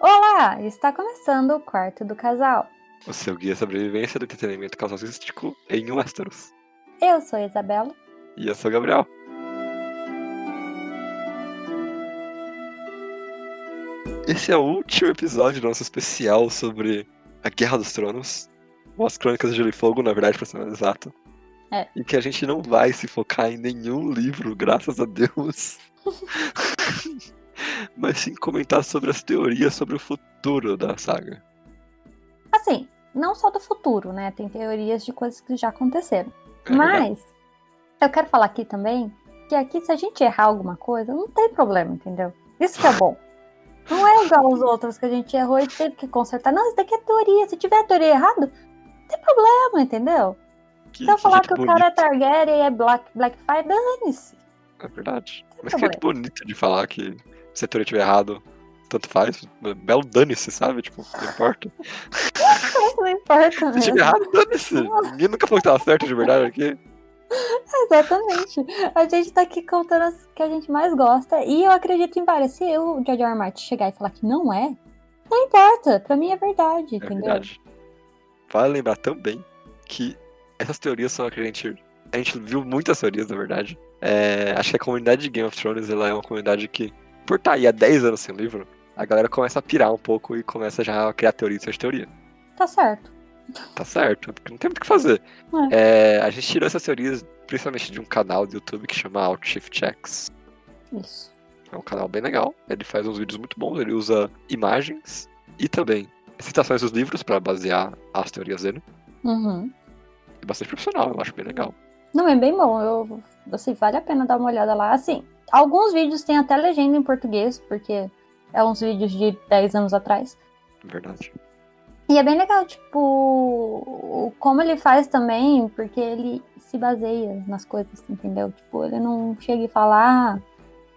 Olá, está começando o quarto do casal. O seu guia sobrevivência do entretenimento casalístico em Westeros. Eu sou a Isabela. E eu sou o Gabriel. Esse é o último episódio do nosso especial sobre a Guerra dos Tronos. Ou as Crônicas de Gelo e Fogo, na verdade, para ser mais exato. É. E que a gente não vai se focar em nenhum livro, graças a Deus. Mas sim comentar sobre as teorias sobre o futuro da saga. Assim, não só do futuro, né? Tem teorias de coisas que já aconteceram. É. Mas eu quero falar aqui também que aqui, se a gente errar alguma coisa, não tem problema, entendeu? Isso que é bom. Não é igual os outros que a gente errou e teve que consertar. Não, isso daqui é teoria. Se tiver a teoria errada, não tem problema, entendeu? Que, Se eu falar jeito que o cara é bonito. Targaryen e é Black, Blackfire, dane-se. É verdade. Tem Mas que jeito bonito de falar que se a teoria estiver errado, tanto faz. Belo dane-se, sabe? Tipo, não importa. Não importa Se estiver errado, dane-se. Ninguém nunca falou que tava certo de verdade aqui. Exatamente. A gente tá aqui contando as que a gente mais gosta. E eu acredito em várias. Se eu, o George R. R. Martin, chegar e falar que não é, não importa. Pra mim é verdade, É entendeu? verdade. Vale lembrar também que essas teorias são a que a gente. A gente viu muitas teorias, na verdade. É, acho que a comunidade de Game of Thrones ela é uma comunidade que, por estar aí há 10 anos sem livro, a galera começa a pirar um pouco e começa já a criar teoria de teoria. Tá certo. Tá certo, porque não tem muito o que fazer. É, a gente tirou essas teorias principalmente de um canal do YouTube que chama Outshift Checks. Isso. É um canal bem legal. Ele faz uns vídeos muito bons. Ele usa imagens e também citações dos livros para basear as teorias dele. Uhum. É bastante profissional, eu acho bem legal. Não, é bem bom. Eu, assim, vale a pena dar uma olhada lá. Assim, alguns vídeos têm até legenda em português, porque é uns vídeos de 10 anos atrás. É Verdade. E é bem legal, tipo, como ele faz também, porque ele se baseia nas coisas, entendeu? Tipo, ele não chega e fala ah,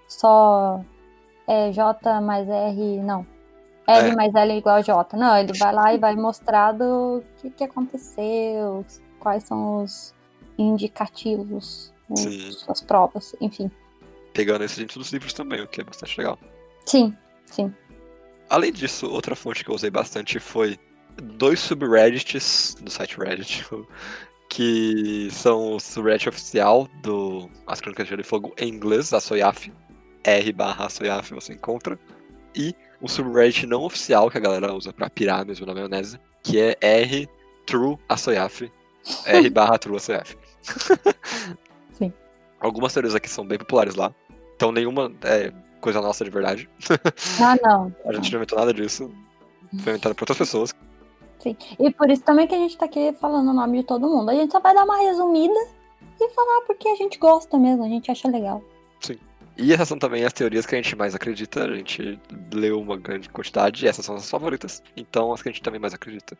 só é J mais R, não. L É. mais L é igual a J. Não, ele vai lá e vai mostrar do que, que aconteceu, quais são os indicativos, os- Sim. as provas, enfim. Pegando esse dentro dos livros também, o que é bastante legal. Sim, sim. Além disso, outra fonte que eu usei bastante foi dois subreddits do site Reddit, que são o subreddit oficial do As Crônicas de Gelo e Fogo em inglês, a Soyaf, r barra Soyaf você encontra, e um subreddit não oficial que a galera usa pra pirar mesmo na maionese, que é r true a Soyaf, r barra true a Soyaf. Sim. Algumas teorias aqui são bem populares lá, então nenhuma é coisa nossa de verdade. Ah, não. A gente não inventou nada disso. Foi inventado por outras pessoas. E por isso também que a gente tá aqui falando o nome de todo mundo. A gente só vai dar uma resumida e falar porque a gente gosta mesmo, a gente acha legal. E essas são também as teorias que a gente mais acredita. A gente leu uma grande quantidade e essas são as favoritas. Então as que a gente também mais acredita.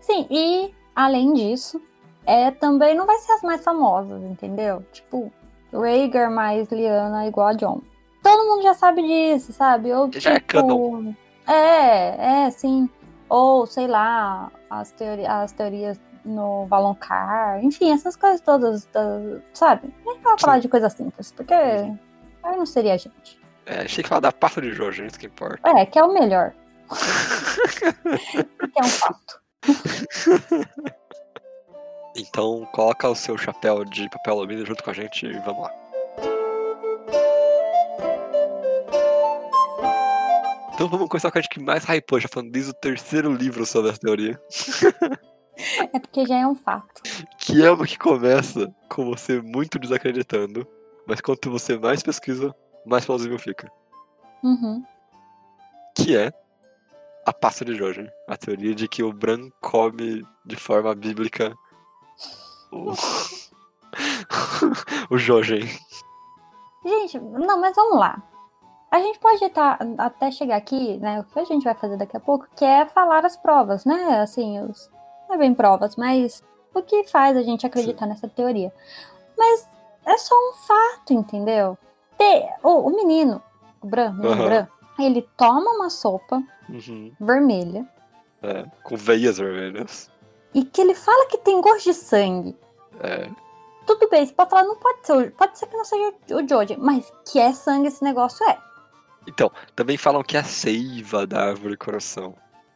Sim, e além disso, é, também não vai ser as mais famosas, entendeu? Tipo, Rhaegar mais Lyanna igual a Jon. Todo mundo já sabe disso, sabe? Ou Já é tipo. canon. É, é, sim. Ou, sei lá, as, teori as teorias no Valonqar, enfim, essas coisas todas, da- sabe? Nem vai falar Sim. de coisas simples, porque Uhum. aí não seria a gente. É, achei que falar da pasta de Jorge, isso que importa. É, que é o melhor. que é um fato. Então coloca o seu chapéu de papel alumínio junto com a gente e vamos lá. Então vamos começar com a gente que mais hypou, já falando desde o terceiro livro sobre essa teoria. É porque já é um fato. Que é uma que começa com você muito desacreditando, mas quanto você mais pesquisa, mais plausível fica. Uhum. Que é a pasta de Jorge. A teoria de que o Bran come de forma bíblica o, o Jorge. Gente, não, mas vamos lá. A gente pode tá, até chegar aqui, né? O que a gente vai fazer daqui a pouco, que é falar as provas, né? Assim, os, não é bem provas, mas o que faz a gente acreditar nessa teoria. Mas é só um fato, entendeu? Te- o, o menino, o Bran, o Aham. Bran, ele toma uma sopa Uhum, vermelha é, com veias vermelhas. E que ele fala que tem gosto de sangue. É, tudo bem, você pode falar, não pode ser, pode ser que não seja o Joji, mas que é sangue esse negócio é. Então, também falam que é a seiva da árvore coração.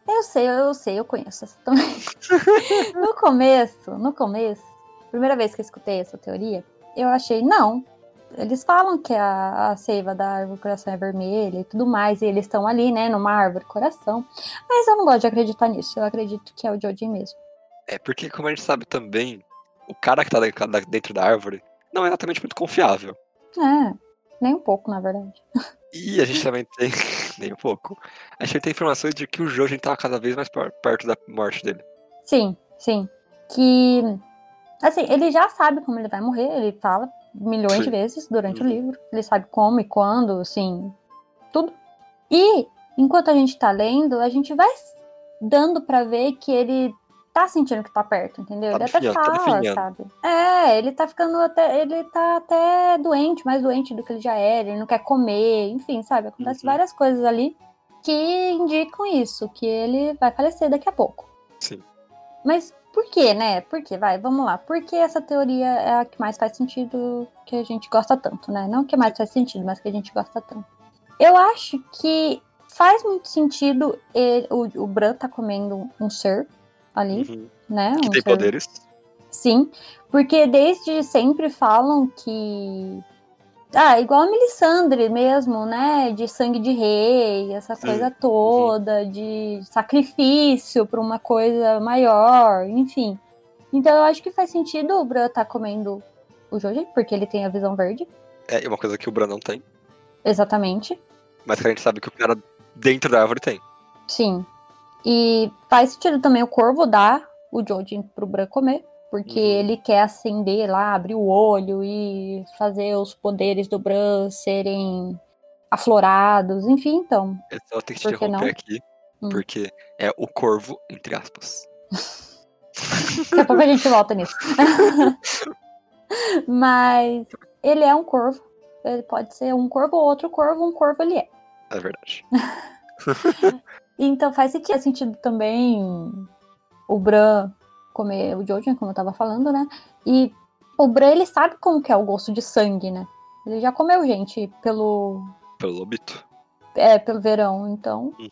Eu sei, eu sei, eu conheço essa também. no começo, no começo, primeira vez que eu escutei essa teoria, eu achei, não. Eles falam que a, a seiva da árvore coração é vermelha e tudo mais, e eles estão ali, né, numa árvore coração. Mas eu não gosto de acreditar nisso, eu acredito que é o Joji mesmo. É porque, como a gente sabe também, o cara que tá dentro da- árvore não é exatamente muito confiável. É, nem um pouco, na verdade. E a gente também tem, nem um pouco, a gente tem informações de que o Jojen tá cada vez mais per- perto da morte dele. Sim, sim. Que. Assim, ele já sabe como ele vai morrer, ele fala milhões de Sim. vezes durante Uhum. o livro. Ele sabe como e quando, assim, tudo. E, enquanto a gente tá lendo, a gente vai dando pra ver que ele tá sentindo que tá perto, entendeu? Tá ele até tá fala, definhando. sabe? É, ele tá ficando até. Ele tá até doente, mais doente do que ele já era, ele não quer comer, enfim, sabe? Acontece Uhum. várias coisas ali que indicam isso, que ele vai falecer daqui a pouco. Sim. Mas por que, né? Por que? Vai, vamos lá. Por que essa teoria é a que mais faz sentido, que a gente gosta tanto, né? Não que mais faz sentido, mas que a gente gosta tanto. Eu acho que faz muito sentido ele- o, o Bran tá comendo um ser ali, Uhum. né? Que tem ser- poderes. Sim, porque desde sempre falam que. Ah, igual a Melisandre mesmo, né? De sangue de rei, essa Sim, coisa toda, de sacrifício para uma coisa maior, enfim. Então eu acho que faz sentido o Bran estar comendo o Joji, porque ele tem a visão verde. É e uma coisa que o Bran não tem, Exatamente. mas que a gente sabe que o cara dentro da árvore tem. Sim. E faz sentido também o corvo dar o Joji pro Bran comer. Porque Uhum. ele quer acender lá, abrir o olho e fazer os poderes do Bran serem aflorados. Enfim, então. Eu só tenho que te interromper não? aqui, Hum. porque é o corvo, entre aspas. Daqui a pouco a gente volta nisso. Mas ele é um corvo. Ele pode ser um corvo ou outro corvo, um corvo ele é. É verdade. Então faz sentido, também o Bran comer o Jojen, como eu tava falando, né? E o Bran, ele sabe como que é o gosto de sangue, né? Ele já comeu gente pelo, Pelo lobito. é, pelo verão, então... Uhum.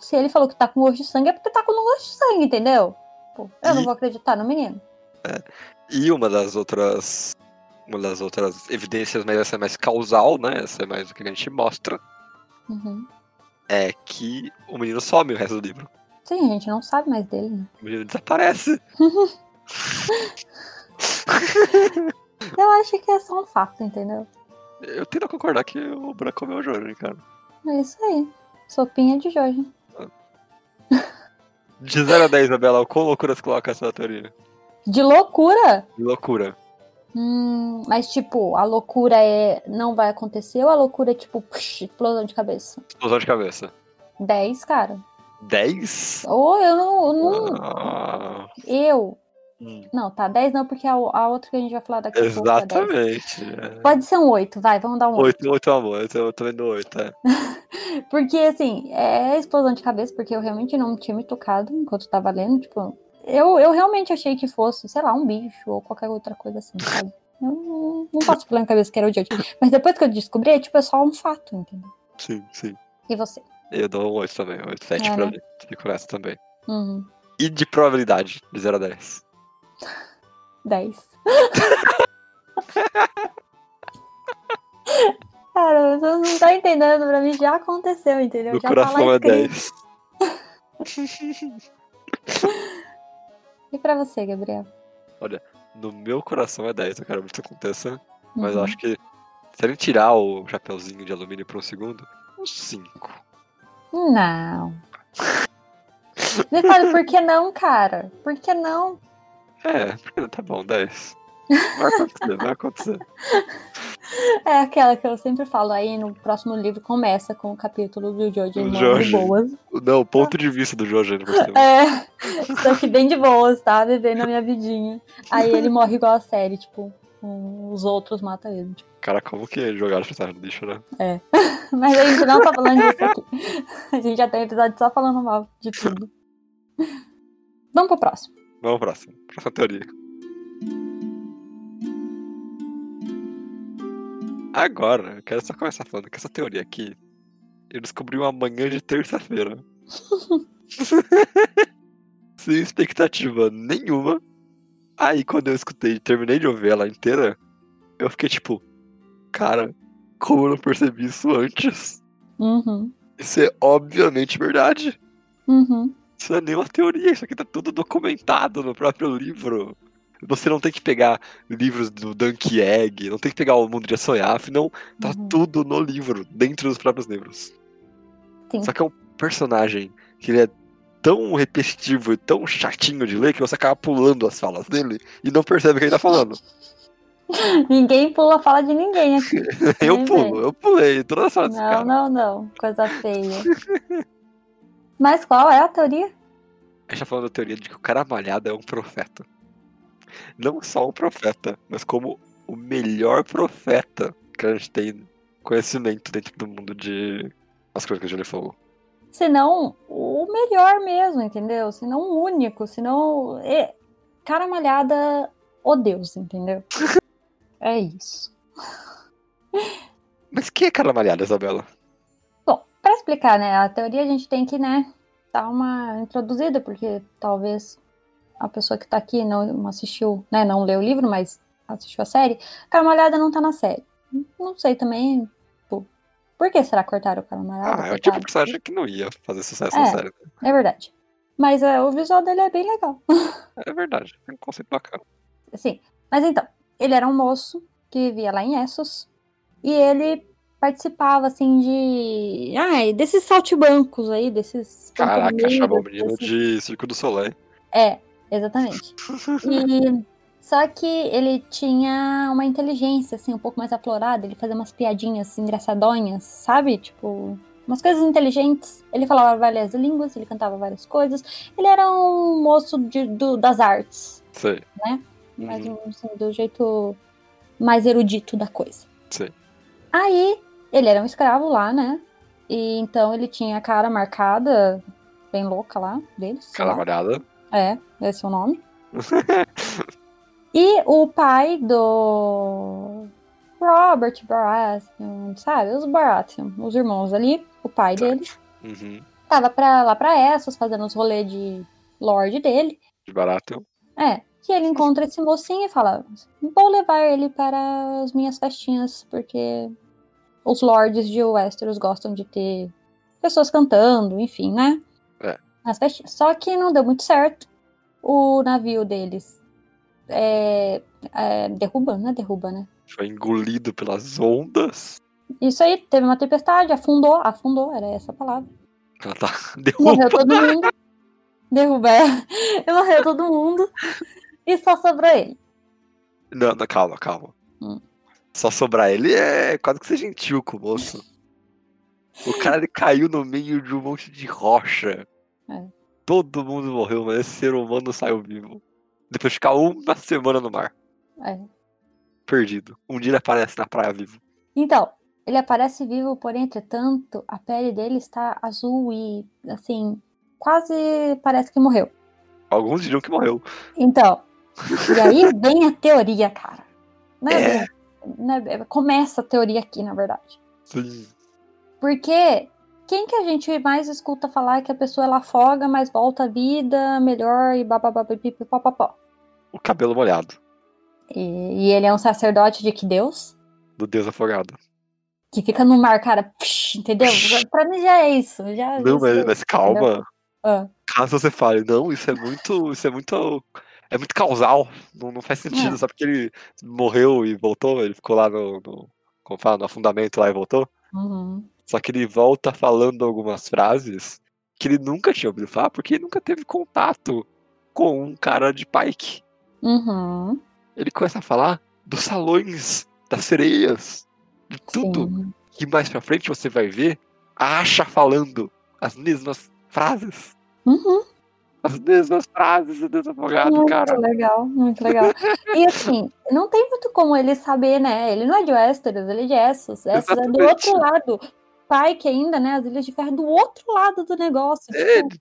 Se ele falou que tá com gosto de sangue, é porque tá com gosto de sangue, entendeu? Pô, eu não E- vou acreditar no menino. E uma das outras. Uma das outras evidências, mas essa é mais causal, né? Essa é mais o que a gente mostra. Uhum. É que o menino some o resto do livro. Sim, a gente não sabe mais dele, né? O menino desaparece. Eu acho que é só um fato, entendeu? Eu tento concordar que o Bran comeu o Jorge, cara. É isso aí. Sopinha de Jorge. De 0 a 10, Isabela, qual loucura você coloca essa teoria? De loucura? De loucura. Hum, mas, tipo, a loucura é não vai acontecer ou a loucura é, tipo, psh, explosão de cabeça? Explosão de cabeça. 10, cara. 10? Ou eu não. eu não- Ah, eu. hum, Não, tá. 10 não, porque a, a outra que a gente vai falar daqui a pouco. é 10. exatamente. é. Pode ser um 8, vai, vamos dar um 8. 8, 8 amor, eu tô- eu também dou 8, é. Porque, assim, é explosão de cabeça, porque eu realmente não tinha me tocado enquanto tava lendo. Tipo, eu, eu realmente achei que fosse, sei lá, um bicho ou qualquer outra coisa assim, sabe? Eu não, não passo pela minha cabeça que era o Jojo. Mas depois que eu descobri, é tipo, é só um fato, entendeu? Sim, sim. E você? Eu dou um 8 também, 8, 7 É, pra mim. Fico nessa também. Uhum. E de probabilidade, de 0 a 10. 10. Cara, você não tá entendendo, pra mim já aconteceu, entendeu? No já coração tá é escrito. 10. E pra você, Gabriel? No meu coração é 10, eu quero muito que aconteça. Mas eu Uhum. acho que se ele tirar o chapeuzinho de alumínio por um segundo, uns 5. Não. Me fale, por que não, cara? Por que não? É, porque tá bom, 10. Vai acontecer, vai acontecer. É aquela que eu sempre falo aí no próximo livro começa com o capítulo do Jojo de boas. Não, o ponto de vista do cima. É, estou aqui bem de boas, tá? Vivendo a minha vidinha. Aí ele morre igual a série, tipo, um- os outros matam ele. tipo. Cara, como que jogaram essa no lixo, né? Mas a gente não tá falando disso aqui. A gente já tem episódio só falando mal de tudo. Vamos pro próximo. Vamos pro próximo. Próxima teoria. Agora, eu quero só começar falando que essa teoria aqui eu descobri uma manhã de terça-feira. Sem expectativa nenhuma. Aí quando eu escutei, terminei de ouvir ela inteira, eu fiquei tipo, cara, como eu não percebi isso antes? Uhum. Isso é obviamente verdade. Uhum. Isso não é nenhuma teoria, isso aqui tá tudo documentado no próprio livro. Você não tem que pegar livros do Dunk Egg, não tem que pegar o Mundo de Sonhar, não, tá Uhum. tudo no livro, dentro dos próprios livros. Sim. Só que é um personagem que ele é tão repetitivo e tão chatinho de ler que você acaba pulando as falas dele e não percebe o que ele tá falando. Ninguém pula a fala de ninguém aqui. Eu pulo, eu pulei todas as falas Não, cara. não, não. Coisa feia. Mas qual é a teoria? A gente tá falando da teoria de que o cara malhado é um profeta. Não só um profeta, mas como o melhor profeta que a gente tem conhecimento dentro do mundo de As Crônicas de Gelo e Fogo. Se não o melhor mesmo, entendeu? Se não o único, se não. é- Cara malhada, o Deus, entendeu? É isso. Mas quem é cara malhada, Isabela? Bom, para explicar, né, a teoria a gente tem que, né, dar uma introduzida, porque talvez a pessoa que tá aqui não assistiu, né, não leu o livro, mas assistiu a série, Carmalhada não tá na série. Não sei também, por que será que cortaram o Carmalhada? Ah, é o tipo de personagem que não ia fazer sucesso na É. série. né? É verdade. Mas é, o visual dele é bem legal. É verdade, é um conceito bacana. Sim. Mas então, ele era um moço que vivia lá em Essos e ele participava, assim, de. Ai, desses saltibancos aí, desses. Caraca, chamou o menino desses- de Circo do Soleil. É, exatamente. E só que ele tinha uma inteligência assim um pouco mais aflorada, ele fazia umas piadinhas engraçadonhas, sabe? Tipo, umas coisas inteligentes. Ele falava várias línguas, ele cantava várias coisas. Ele era um moço de- do- das artes, Sei. mas Uhum. assim, do jeito mais erudito da coisa. Sim. Aí, ele era um escravo lá, né? E então ele tinha a cara marcada, bem louca lá, dele. sei Cara lá. É, esse é o nome. e o pai do Robert Baratheon, sabe? Os Baratheon, os irmãos ali, o pai Certo. deles, Uhum. tava pra, lá pra Essos, fazendo os rolês de Lorde dele. De barato. É, que ele encontra esse mocinho e fala: Vou levar ele para as minhas festinhas, porque os lords de Westeros gostam de ter pessoas cantando, enfim, né? É. Nas festinhas. Só que não deu muito certo. O navio deles é, é, derruba, não é derruba, né? Foi engolido pelas ondas. Isso aí, teve uma tempestade, afundou, afundou, era essa a palavra. Ela tá Morreu derrubando. todo mundo. Derruba, é. Morreu todo mundo. E só sobrou ele. Não, não, calma, calma. Hum. Só sobrar ele é quase que ser gentil com o moço. O cara ele caiu no meio de um monte de rocha. É. Todo mundo morreu, mas esse ser humano saiu vivo. Depois de ficar uma semana no mar, É. perdido. Um dia ele aparece na praia vivo. Então, ele aparece vivo, porém, entretanto, a pele dele está azul e, assim, quase parece que morreu. Alguns diriam que morreu. Então, e aí vem a teoria, cara. Não é É. bem- é bem- começa a teoria aqui, na verdade. Sim. Porque quem que a gente mais escuta falar que a pessoa ela afoga, mas volta à vida, melhor e babababipipopopó. O cabelo molhado. E, e ele é um sacerdote de que Deus? Do deus afogado. Que fica no mar, cara, psh, entendeu? Pra mim já é isso. Já, Não, já sei, mas, mas calma. Ah. Caso você fale, não, isso é muito. Isso é muito. É muito causal. Não, não faz sentido. É. Só porque ele morreu e voltou, ele ficou lá no. no como fala, no afundamento lá e voltou. Uhum. Só que ele volta falando algumas frases que ele nunca tinha ouvido falar, porque ele nunca teve contato com um cara de Pike. Uhum. Ele começa a falar dos salões, das sereias, de tudo. Sim. que mais pra frente você vai ver a Asha falando as mesmas frases. Uhum. As mesmas frases do desafogado, Muito cara. legal, muito legal. E assim, não tem muito como ele saber, né? Ele não é de Westeros, ele é de Essos. Essos é do outro lado. Pike ainda, né? As Ilhas de Ferro é do outro lado do negócio. Tipo, Ele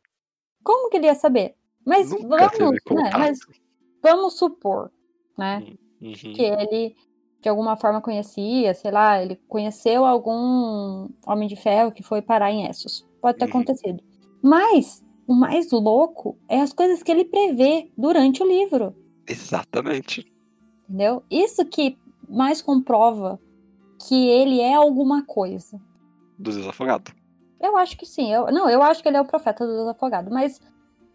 como que ele ia saber? Mas nunca vamos, né? Mas vamos supor, né? Uhum. Que ele de alguma forma conhecia, sei lá, ele conheceu algum Homem de Ferro que foi parar em Essos. Pode ter Uhum. acontecido. Mas o mais louco é as coisas que ele prevê durante o livro, Exatamente. entendeu? Isso que mais comprova que ele é alguma coisa. Do Deus Afogado. Eu acho que sim. Eu, não, eu acho que ele é o profeta do Deus afogado. Mas,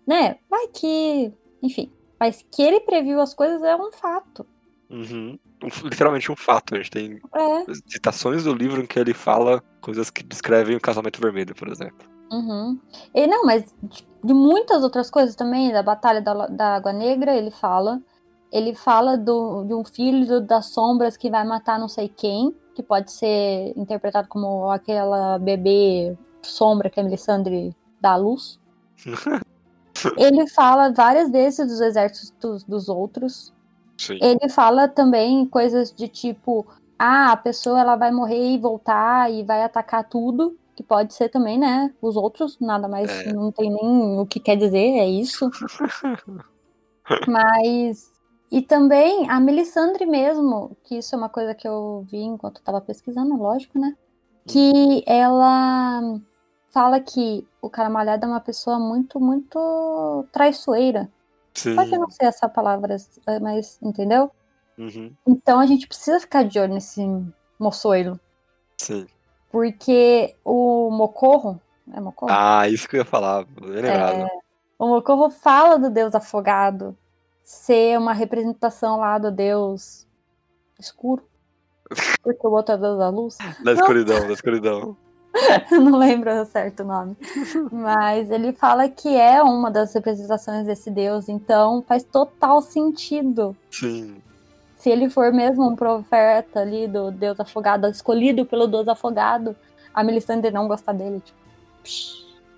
né, vai que. Enfim. Mas que ele previu as coisas é um fato. Uhum. Um- literalmente um fato. A gente tem É. citações do livro em que ele fala coisas que descrevem o casamento vermelho, por exemplo. Uhum. E não, mas de, muitas outras coisas também, da Batalha da, da Água Negra, ele fala. Ele fala do, de um filho das sombras que vai matar não sei quem, que pode ser interpretado como aquela bebê sombra que a Melisandre dá à luz. Ele fala várias vezes dos exércitos dos, dos outros. Sim. Ele fala também coisas de tipo, ah, a pessoa ela vai morrer e voltar e vai atacar tudo, que pode ser também, né? Os outros, nada mais, É. não tem nem o que quer dizer, é isso. Mas. E também a Melisandre mesmo, que isso é uma coisa que eu vi enquanto eu tava pesquisando, lógico, né? Que ela fala que o cara malhado é uma pessoa muito, muito traiçoeira. Sim. Pode não ser essa palavra, mas entendeu? Uhum. Então a gente precisa ficar de olho nesse moçoilo. Sim. Porque o Mocorro. É Mocorro? Ah, isso que eu ia falar. Lembrado. O Mocorro fala do deus afogado ser uma representação lá do deus escuro. Porque o outro é deus da luz. Da escuridão, da escuridão. Eu não lembro certo o nome. Mas ele fala que é uma das representações desse deus. Então faz total sentido Sim. se ele for mesmo um profeta ali do Deus afogado, escolhido pelo Deus afogado, a Melisandre não gostar dele. Tipo,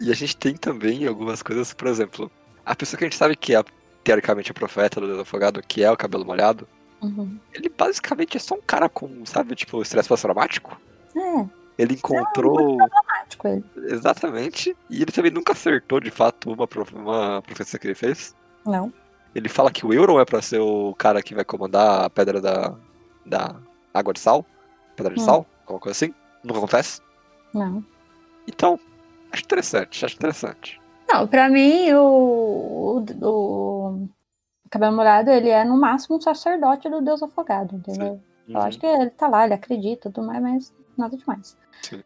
E a gente tem também algumas coisas, por exemplo, a pessoa que a gente sabe que é teoricamente o profeta do Deus Afogado, que é o cabelo molhado, uhum. ele basicamente é só um cara com, sabe, tipo, estresse pós-traumático. É, Ele encontrou. prático ele. Exatamente. E ele também nunca acertou, de fato, uma, prof... uma profecia que ele fez. Não. Ele fala que o Euron é pra ser o cara que vai comandar a pedra da, da água de sal. Pedra de Hum. sal, alguma coisa assim. Nunca acontece. Não. Então, acho interessante, acho interessante. Não, pra mim, o, o, o cabelo molhado, ele é no máximo um sacerdote do Deus afogado, entendeu? Eu Uhum. acho que ele tá lá, ele acredita, tudo mais, mas nada demais. Sim.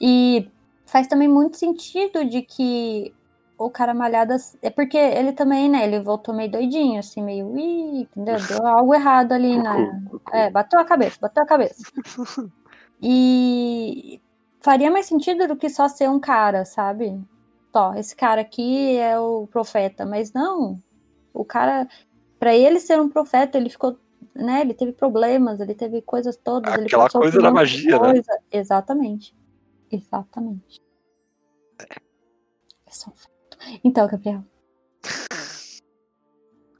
E faz também muito sentido de que o cara malhado. É porque ele também, né? Ele voltou meio doidinho, assim, meio. Ih, entendeu? Deu algo errado ali na. É, bateu a cabeça, bateu a cabeça. E faria mais sentido do que só ser um cara, sabe? Ó, esse cara aqui é o profeta, mas não. O cara, Pra ele ser um profeta, ele ficou, né? Ele teve problemas, ele teve coisas todas. ele Aquela passou por coisa da magia, né? coisa. Exatamente. Exatamente. É só um fato. Então, Gabriel.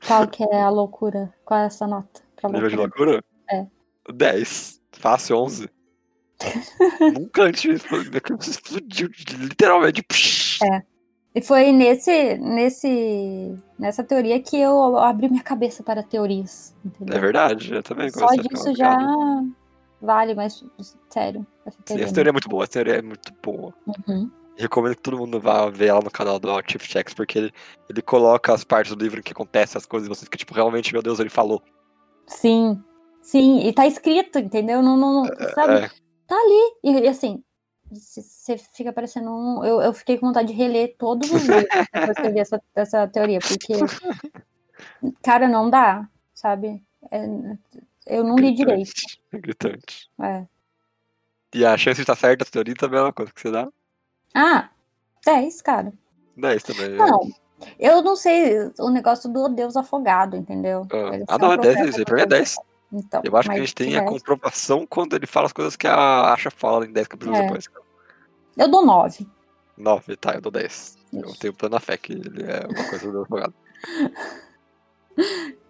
Qual que é a loucura? Qual é essa nota? Pra Nível de loucura? É. 10. Fácil, 11. Nunca antes explodiu, literalmente. É. E foi nesse, nesse, nessa teoria que eu abri minha cabeça para teorias. Entendeu? É verdade, eu também Só disso já vale, mas sério. Essa Sim, teoria. essa teoria é muito boa, essa teoria é muito boa. Uhum. Recomendo que todo mundo vá ver ela no canal do Chief Checks, porque ele, ele coloca as partes do livro em que acontecem as coisas e você fica tipo, realmente, meu Deus, ele falou. Sim, sim, e tá escrito, entendeu? Não, não, não sabe? É, Tá ali. E, e assim, você fica parecendo um. Eu, eu fiquei com vontade de reler todos os livros depois que eu vi essa, essa teoria, porque. Cara, não dá, sabe? É, eu não li direito. gritante, gritante. É. E a chance de estar certa, a teoria também é uma coisa que você dá. Ah, 10, cara. 10 também. Não, eu não sei o negócio do Deus afogado, entendeu? Ah, ah, não, é 10, profeta isso aí do pra mim é Deus 10. afogado. Então, Eu acho que a gente tem a 10. comprovação quando ele fala as coisas que a Asha fala em 10 capítulos É. depois. Eu dou 9. 9, tá, eu dou 10. Eu tenho plena fé que ele é uma coisa do advogado.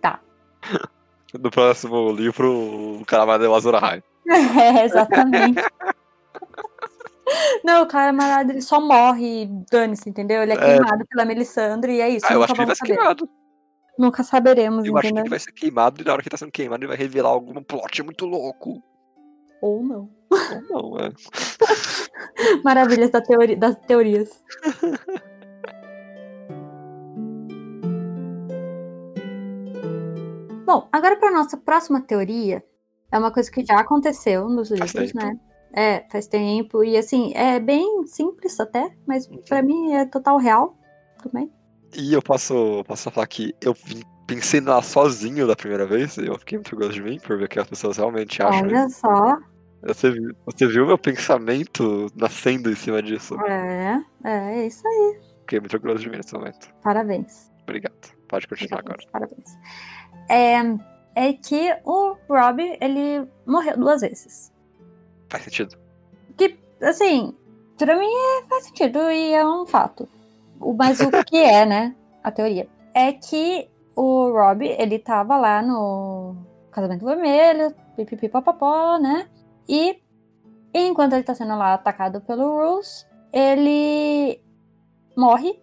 Tá. No próximo livro, o cara vai dar o Azura High. É, exatamente. Não, o cara malhado, ele só morre dane-se, entendeu? Ele é É. queimado pela Melisandre e é isso. Ah, eu acho que ele vai ser saber. queimado. Nunca saberemos, Eu acho que entendeu? ele vai ser queimado e na hora que ele tá sendo queimado ele vai revelar algum plot muito louco. Ou não. Não, é. Maravilhas da teoria, das teorias. Bom, agora para nossa próxima teoria. É uma coisa que já aconteceu nos livros, né? É, faz tempo. E assim, é bem simples até, mas Uhum. pra mim é total real também. E eu posso, posso falar que eu pensei nela sozinho da primeira vez e eu fiquei muito orgulhoso de mim por ver que as pessoas realmente acham. Olha só. Você, viu- você viu meu pensamento nascendo em cima disso? É, é, é isso aí. Fiquei muito orgulhoso de mim nesse momento. Parabéns. Obrigado. Pode continuar agora. Parabéns. parabéns. É, é que o Rob, ele morreu duas vezes. Faz sentido. Que, assim, pra mim é, faz sentido e é um fato. O, mas o que é, né? A teoria. É que o Rob, ele tava lá no Casamento Vermelho, pipipi papapó, né? E enquanto ele tá sendo lá atacado pelo Rose, ele morre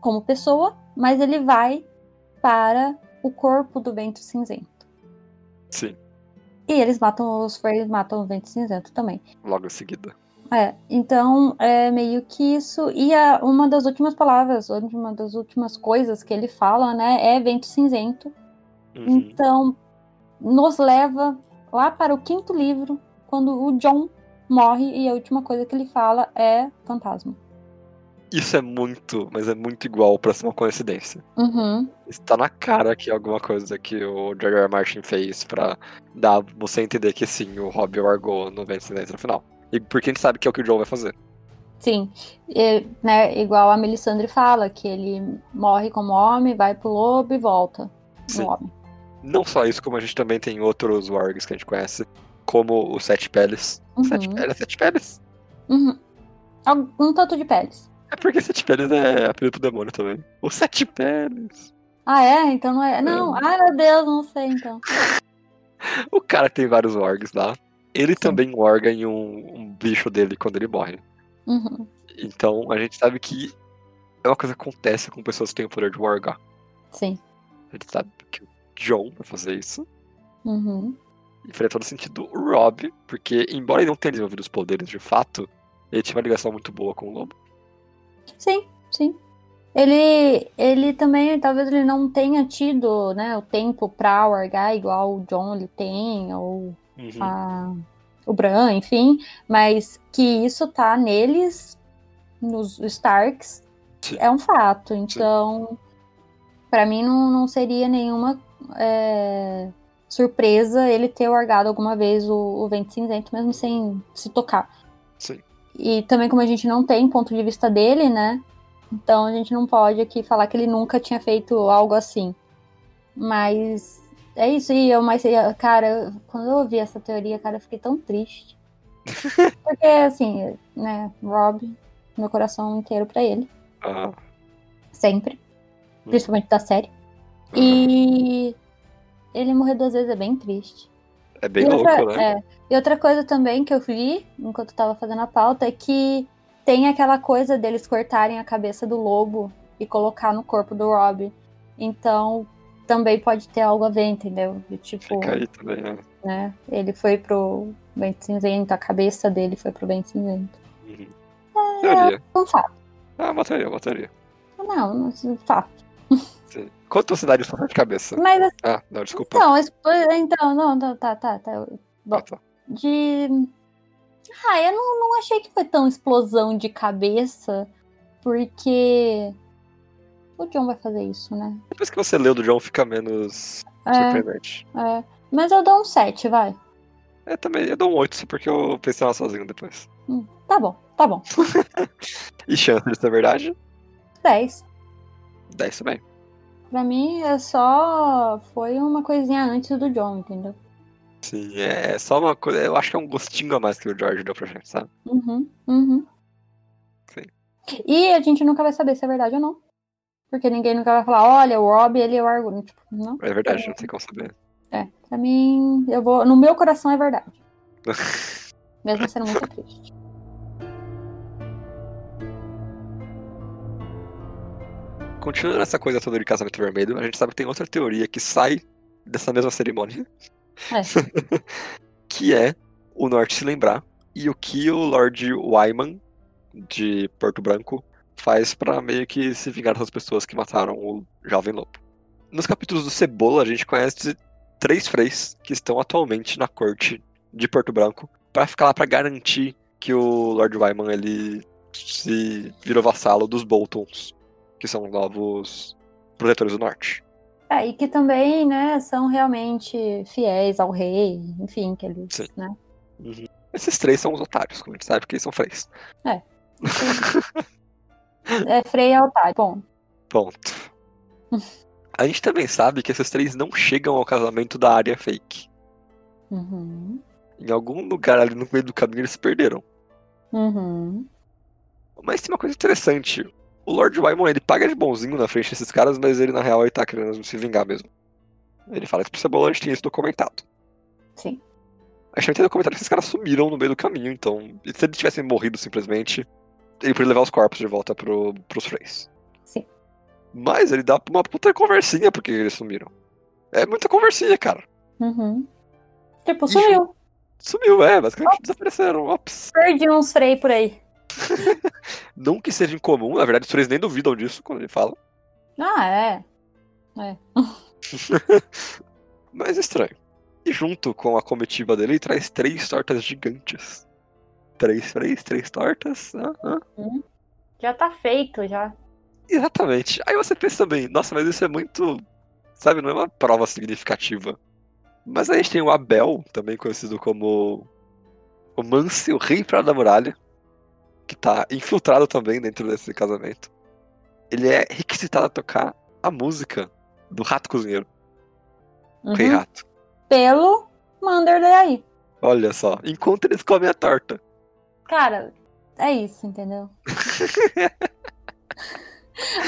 como pessoa, mas ele vai para o corpo do Vento Cinzento. Sim, E eles matam os Freys, matam o Vento Cinzento também. logo em seguida. É, então é meio que isso. E a, uma das últimas palavras, uma das últimas coisas que ele fala, né, é vento cinzento. Uhum. Então, nos leva lá para o quinto livro, quando o John morre e a última coisa que ele fala é fantasma. Isso é muito, mas é muito igual pra ser uma coincidência. Uhum, Está na cara que alguma coisa que o George R. Martin fez pra dar você entender que sim, o Rob largou no Cinzento no final. E porque a gente sabe que é o que o John vai fazer. sim. E, né, igual a Melisandre fala, que ele morre como homem, vai pro lobo e volta Sim. homem. Não só isso, como a gente também tem outros wargs que a gente conhece, como o Sete Peles. Uhum. Sete Peles, Sete Peles. Uhum. Um tanto de peles. É porque Sete Peles é apelido pro demônio também. O Sete Peles. Ah, é? Então não é. Não, ai meu Deus, não sei então. O cara tem vários wargs lá. Ele Sim. também warga em um, um bicho dele quando ele morre. Uhum. Então a gente sabe que é uma coisa que acontece com pessoas que têm o poder de wargar. Sim. A gente sabe que o John vai fazer isso. Uhum. E faria todo sentido porque embora ele não tenha desenvolvido os poderes de fato, ele tinha uma ligação muito boa com o lobo. Sim, sim. Ele, ele também, talvez ele não tenha tido, né, o tempo pra wargar igual o John ele tem, ou Uhum. a, o Bran, enfim, mas que isso tá neles, nos Starks, Sim. é um fato. Então, pra mim não, não seria nenhuma é, surpresa ele ter wargado alguma vez o, o Vento Cinzento, mesmo sem se tocar. Sim. E também como a gente não tem ponto de vista dele, né? Então a gente não pode aqui falar que ele nunca tinha feito algo assim. Mas é isso aí, eu mais cara, quando eu ouvi essa teoria, cara, eu fiquei tão triste. Porque assim, né, Rob, meu coração inteiro pra ele, Ah, sempre, Hum. principalmente da série. E ele morrer duas vezes é bem triste. é bem e outra, louco, né? é. E outra coisa também que eu vi, enquanto eu tava fazendo a pauta, é que tem aquela coisa deles cortarem a cabeça do lobo e colocar no corpo do Rob. Então, também pode ter algo a ver, entendeu? De, tipo, Fica aí também, né? né? Ele foi pro Vento Cinzento, a cabeça dele foi pro Vento Cinzento. Uhum. É um fato. Ah, uma teoria. Não, não fato. Quanto você daria sua de cabeça? Mas assim, Ah, não, desculpa. então, então, não, não, tá, tá, tá. Bom, Ah, tá. de. Ah, eu não, não achei que foi tão explosão de cabeça, porque. O John vai fazer isso, né? Depois que você leu do John, fica menos É, surpreendente. é. Mas eu dou um 7, vai. É, também, eu dou um 8 só porque eu pensei nela sozinho depois. Tá bom, tá bom. E chance de ser verdade? 10. 10 também. Pra mim é só. Foi uma coisinha antes do John, entendeu? Sim, é só uma coisa. Eu acho que é um gostinho a mais que o George deu pra gente, sabe? Uhum, uhum. Sim. E a gente nunca vai saber se é verdade ou não. Porque ninguém nunca vai falar, olha, o Rob, ele é o argumento. Tipo, não. É verdade, não tem como saber. É, pra mim, eu vou. No meu coração é verdade. Mesmo sendo muito triste. Continuando essa coisa toda de casamento vermelho, a gente sabe que tem outra teoria que sai dessa mesma cerimônia. É. que é o norte se lembrar e o que o Lord Wyman de Porto Branco faz pra meio que se vingar das pessoas que mataram o jovem lobo. Nos capítulos do Cebola, a gente conhece três freis que estão atualmente na corte de Porto Branco pra ficar lá pra garantir que o Lord Wyman ele se virou vassalo dos Boltons, que são novos protetores do norte. É, e que também, né, são realmente fiéis ao rei, enfim, que eles, Sim. né? Esses três são os otários, como a gente sabe, porque eles são freis. É Frei e Otário, bom. Ponto. A gente também sabe que esses três não chegam ao casamento da área fake. Uhum. Em algum lugar ali no meio do caminho eles se perderam. Uhum. Mas tem uma coisa interessante. O Lord Wyman, ele paga de bonzinho na frente desses caras, mas ele na real ele tá querendo se vingar mesmo. Ele fala que pro Cebola a gente tem isso documentado. Sim. A gente ter documentado que esses caras sumiram no meio do caminho, então. e se eles tivessem morrido simplesmente, ele poderia levar os corpos de volta pro, pros Freys. Sim. Mas ele dá uma puta conversinha porque eles sumiram. É muita conversinha, cara. Uhum. Tipo, sumiu. Sumiu, é, basicamente desapareceram. Ops. Perdi uns Frei por aí. Não que seja incomum, na verdade, os Freys nem duvidam disso quando ele fala. Ah, é. Mas é estranho. E junto com a comitiva dele, ele traz três tortas gigantes. Três freis, três tortas. ah, ah. Já tá feito, já. Exatamente. Aí você pensa também, nossa, mas isso é muito. Sabe, não é uma prova significativa. Mas a gente tem o Abel, também conhecido como o Mance, o rei pra da muralha, que tá infiltrado também dentro desse casamento. Ele é requisitado a tocar a música do Rato Cozinheiro, o Rei Uhum. Rato. Pelo Manderley aí. Olha só, enquanto eles comem a torta. Cara, é isso, entendeu?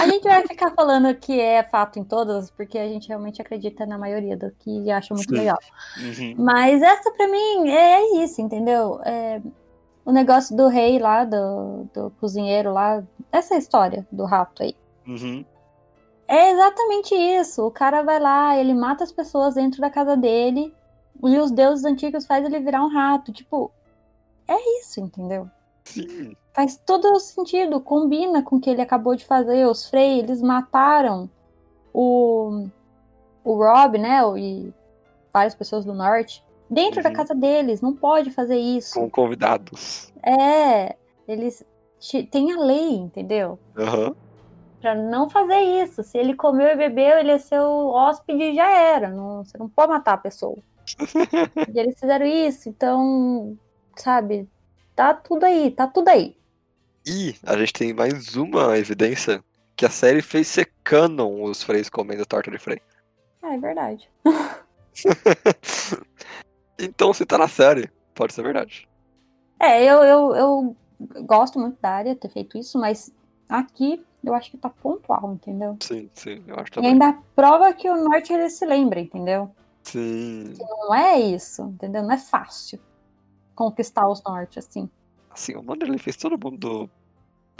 A gente vai ficar falando que é fato em todas, porque a gente realmente acredita na maioria do que acha muito Sim. legal. Uhum. Mas essa pra mim é isso, entendeu? É, o negócio do rei lá, do, do cozinheiro lá, essa história do rato aí. Uhum. É exatamente isso. O cara vai lá, ele mata as pessoas dentro da casa dele e os deuses antigos faz ele virar um rato. Tipo, é isso, entendeu? Sim. Faz todo sentido, combina com o que ele acabou de fazer. Os Frey, eles mataram o, o Rob, né? o- E várias pessoas do norte dentro da Uhum. casa deles. Não pode fazer isso. Com convidados. É, eles têm a lei, entendeu? Aham. Pra não fazer isso. Se ele comeu e bebeu, ele é seu hóspede e já era. Não, você não pode matar a pessoa. e eles fizeram isso, então, sabe? Tá tudo aí, tá tudo aí. E a gente tem mais uma evidência que a série fez ser canon os freis comendo torta de frei. Ah, é verdade. então, se tá na série, pode ser verdade. É, eu, eu, eu gosto muito da área ter feito isso, mas aqui eu acho que tá pontual, entendeu? Sim, sim, eu acho E também. ainda prova que o norte ele se lembra, entendeu? Sim. Não é isso, entendeu? Não é fácil conquistar os norte, assim. Assim, o Manderley fez todo mundo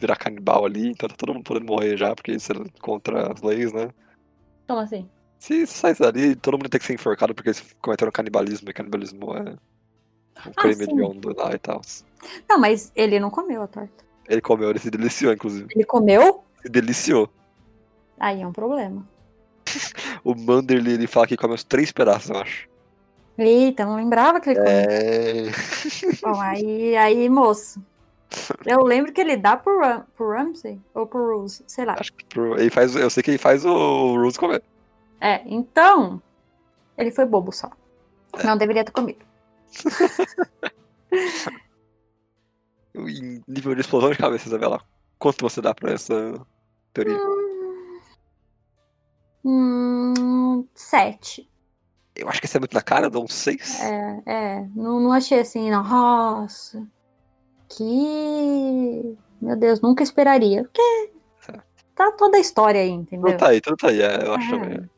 virar canibal ali, então tá todo mundo podendo morrer já, porque isso é contra as leis, né? Como assim? Se sai dali, todo mundo tem que ser enforcado porque eles cometeram canibalismo, e canibalismo é um Ah, crime hediondo lá e tal. Não, mas ele não comeu a torta. Ele comeu, ele se deliciou, inclusive. Ele comeu? Se deliciou. Aí é um problema. O Manderley, ele fala que come uns três pedaços, eu acho. Eita, não lembrava que ele comeu. É. Bom, aí, aí, moço. Eu lembro que ele dá pro, Ram pro Ramsey ou pro Rose, sei lá. Acho que pro- ele faz, eu sei que ele faz o Rose comer. É, então, ele foi bobo só. Não deveria ter comido. Em nível de explosão de cabeça, Isabela. Quanto você dá pra essa teoria? Hum, sete. Eu acho que isso é muito na cara, dá um seis. É, é. Não, não achei assim, nossa. Que. Meu Deus, nunca esperaria. Porque tá toda a história aí, entendeu? Tudo tá aí, tudo tá aí, é, eu acho É. também.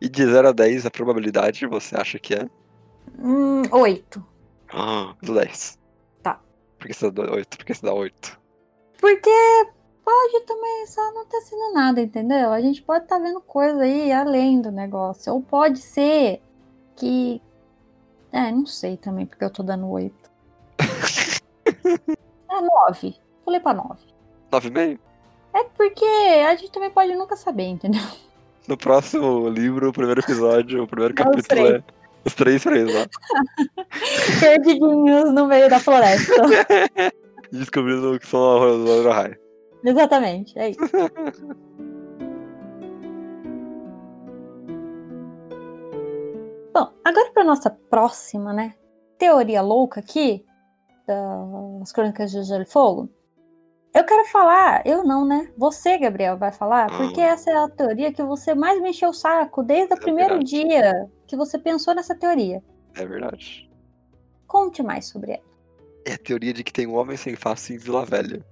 E de 0 a 10, a probabilidade você acha que é? Hum, oito. Ah, 10. Tá. Por que você dá 8? Por que você dá 8? Porque Pode também só não ter sido nada, entendeu? A gente pode estar tá vendo coisa aí além do negócio. Ou pode ser que. É, não sei também, porque eu tô dando oito. é nove. Pulei pra nove. Nove e meio? É porque a gente também pode nunca saber, entendeu? No próximo livro, o primeiro episódio, o primeiro capítulo é os três freis lá. Perdidinhos no meio da floresta. Descobrindo que são a Rohai. Exatamente, é isso. Bom, agora para nossa próxima, né? Teoria louca aqui das Crônicas de Gelo e Fogo. Eu quero falar, eu não, né? Você, Gabriel, vai falar, porque essa é a teoria que você mais me encheu o saco desde o é primeiro verdade. dia que você pensou nessa teoria. É verdade. Conte mais sobre ela. É a teoria de que tem um homem sem face em Vila Velha.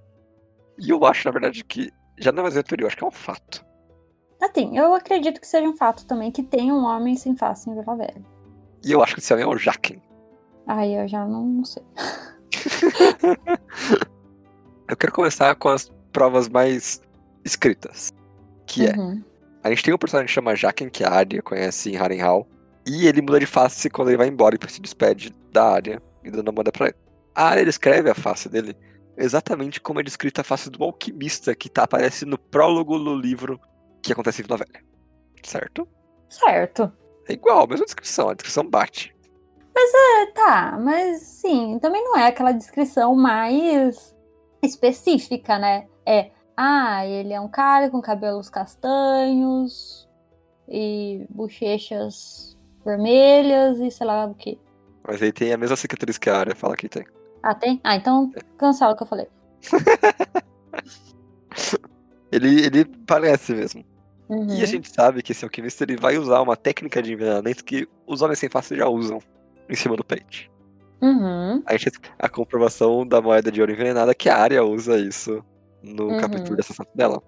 E eu acho, na verdade, que já não é mais uma teoria, eu acho que é um fato. Assim, eu acredito que seja um fato também que tem um homem sem face em Vila Velha. E eu acho que esse homem é o Jaquen. Ai, eu já não, não sei. eu quero começar com as provas mais escritas. Que é, uhum. é. A gente tem um personagem que chama Jaquen, que a Arya conhece em Harrenhal. E ele muda de face quando ele vai embora e se despede da Arya e dando a moeda pra ele. A Arya escreve a face dele exatamente como é descrita a face do alquimista que tá, aparece no prólogo do livro que acontece em Vila Velha. Certo? Certo. É igual, a mesma descrição, a descrição bate. Mas é, tá, mas sim, também não é aquela descrição mais específica, né? É, ah, ele é um cara com cabelos castanhos e bochechas vermelhas e sei lá o que. Mas ele tem a mesma cicatriz que a área fala que tem. Ah, tem? Ah, então cancela o que eu falei. ele, ele parece mesmo. Uhum. E a gente sabe que esse alquimista ele vai usar uma técnica de envenenamento que os homens sem face já usam em cima do peito. Uhum. A gente a comprovação da moeda de ouro envenenada que a área usa isso no uhum. capítulo dessa assassinato dela.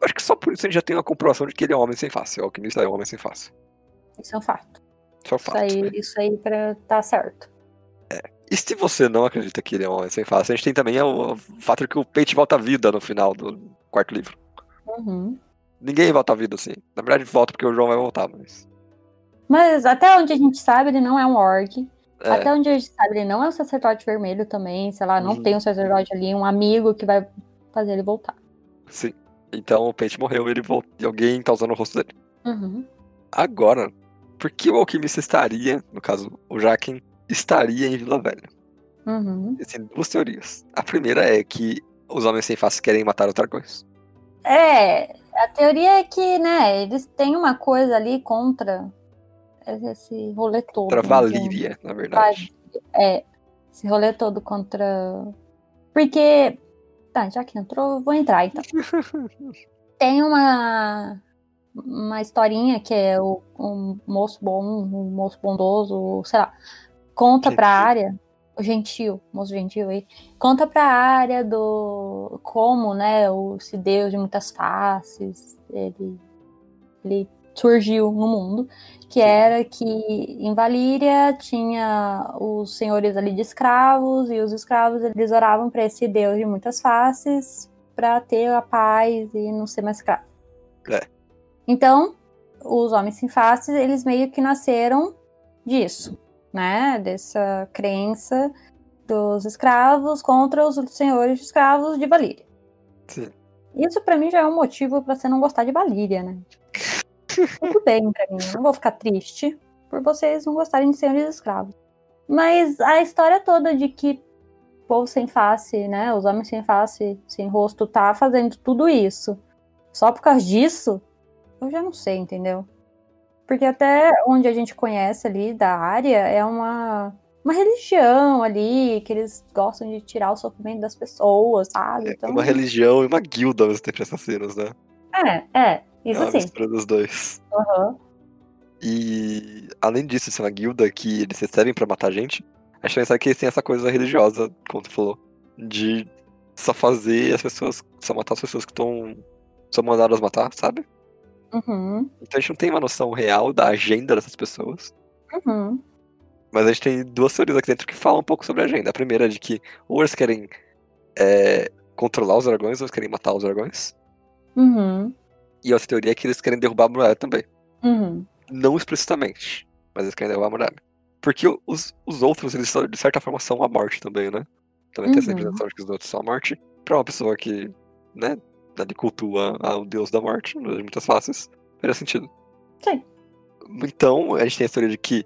Eu acho que só por isso a gente já tem uma comprovação de que ele é um homem sem face. O alquimista é um homem sem face. Isso é um fato. Isso é um fato. Isso aí, isso aí pra tá certo. É. E se você não acredita que ele é um homem sem face, a gente tem também o, o fato de que o Peixe volta à vida no final do quarto livro. Uhum. Ninguém volta à vida assim. Na verdade, volta porque o João vai voltar, mas. Mas até onde a gente sabe, ele não é um orc. É. Até onde a gente sabe, ele não é um sacerdote vermelho também. Sei lá, não uhum. tem um sacerdote ali, um amigo que vai fazer ele voltar. Sim. Então o Peixe morreu ele volta, e alguém tá usando o rosto dele. Uhum. Agora, por que o alquimista estaria, no caso, o Jaquen, estaria em Vila Velha? Uhum. Existem duas teorias. A primeira é que os homens sem face querem matar os dragões. É, a teoria é que, né, eles têm uma coisa ali contra esse rolê todo. Contra Valíria, na verdade. É, esse rolê todo contra. Porque. Tá, já que entrou, eu vou entrar então. Tem uma uma historinha que é o um moço bom, um moço bondoso, sei lá, conta para a área, o gentil, moço gentil aí, conta para a área do como, né, o esse Deus de muitas faces, ele, ele surgiu no mundo, que era que em Valíria tinha os senhores ali de escravos e os escravos eles oravam para esse Deus de muitas faces para ter a paz e não ser mais escravo. É. Então, os homens sem faces, eles meio que nasceram disso, né? Dessa crença dos escravos contra os senhores de escravos de Valíria. Sim. Isso para mim já é um motivo para você não gostar de Valíria, né? Tudo bem pra mim, não vou ficar triste por vocês não gostarem de senhores escravos. Mas a história toda de que o povo sem face, né, os homens sem face, sem rosto, tá fazendo tudo isso só por causa disso, eu já não sei, entendeu? Porque até onde a gente conhece ali da área é uma, uma religião ali, que eles gostam de tirar o sofrimento das pessoas, sabe? É então... uma religião e uma guilda você tem assassinos, né? É, é. Isso é uma sim. mistura dos dois. Uhum. E além disso, ser uma guilda que eles recebem pra matar gente, a gente sabe que eles têm essa coisa religiosa, como tu falou, de só fazer as pessoas, só matar as pessoas que estão são mandadas matar, sabe? Uhum. Então a gente não tem uma noção real da agenda dessas pessoas. Uhum. Mas a gente tem duas teorias aqui dentro que falam um pouco sobre a agenda. A primeira é de que ou eles querem é, controlar os dragões ou eles querem matar os dragões. Uhum. E outra teoria é que eles querem derrubar a muralha também. Uhum. Não explicitamente, mas eles querem derrubar a muralha. Porque os, os outros, eles são, de certa forma são a morte também, né? Também tem essa Uhum. representação de que os outros são a morte. Pra uma pessoa que, né, ali cultua o deus da morte, de muitas faces, faria sentido. Sim. Então, a gente tem a teoria de que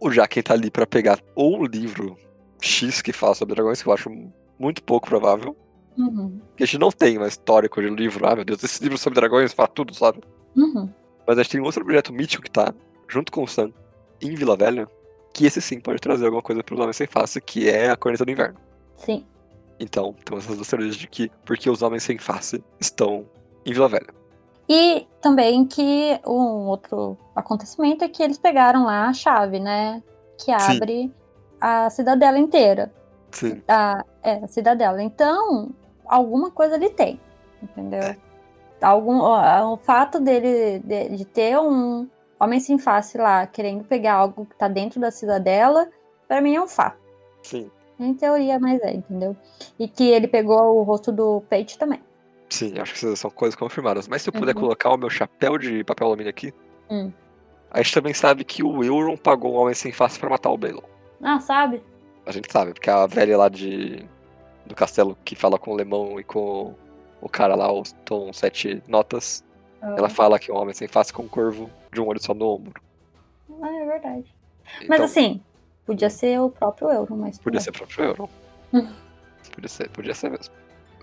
o Jaquen tá ali pra pegar ou o livro X que fala sobre dragões, que eu acho muito pouco provável. Uhum. Que a gente não tem um histórico de livro, ah meu Deus, esse livro sobre dragões fala tudo, sabe? Uhum. Mas a gente tem um outro objeto mítico que tá junto com o Sam em Vila Velha, que esse sim pode trazer alguma coisa pros homens sem face, que é a corneta do inverno. Sim. Então, temos essas duas teorias de que porque os homens sem face estão em Vila Velha. E também que um outro acontecimento é que eles pegaram lá a chave, né? Que abre a cidadela inteira. Sim. A, é, a cidadela. Então, alguma coisa ele tem. Entendeu? É. Algum, ó, o fato dele de, de ter um homem sem face lá querendo pegar algo que tá dentro da cidadela, pra mim é um fato. Sim. Em teoria, mas é, entendeu? E que ele pegou o rosto do Page também. Sim, acho que essas são coisas confirmadas. Mas se eu puder Uhum. colocar o meu chapéu de papel alumínio aqui, Hum. a gente também sabe que o Euron pagou um homem sem face pra matar o Balon. Ah, sabe? A gente sabe, porque a velha lá de do castelo que fala com o Lemão e com o cara lá, o Tom Sete Notas, ela fala que é um homem sem face com um corvo de um olho só no ombro. Ah, é verdade. Então, Mas assim, podia ser o próprio euro, mas. Podia tudo ser o próprio Euron. Hum. Podia ser, podia ser mesmo.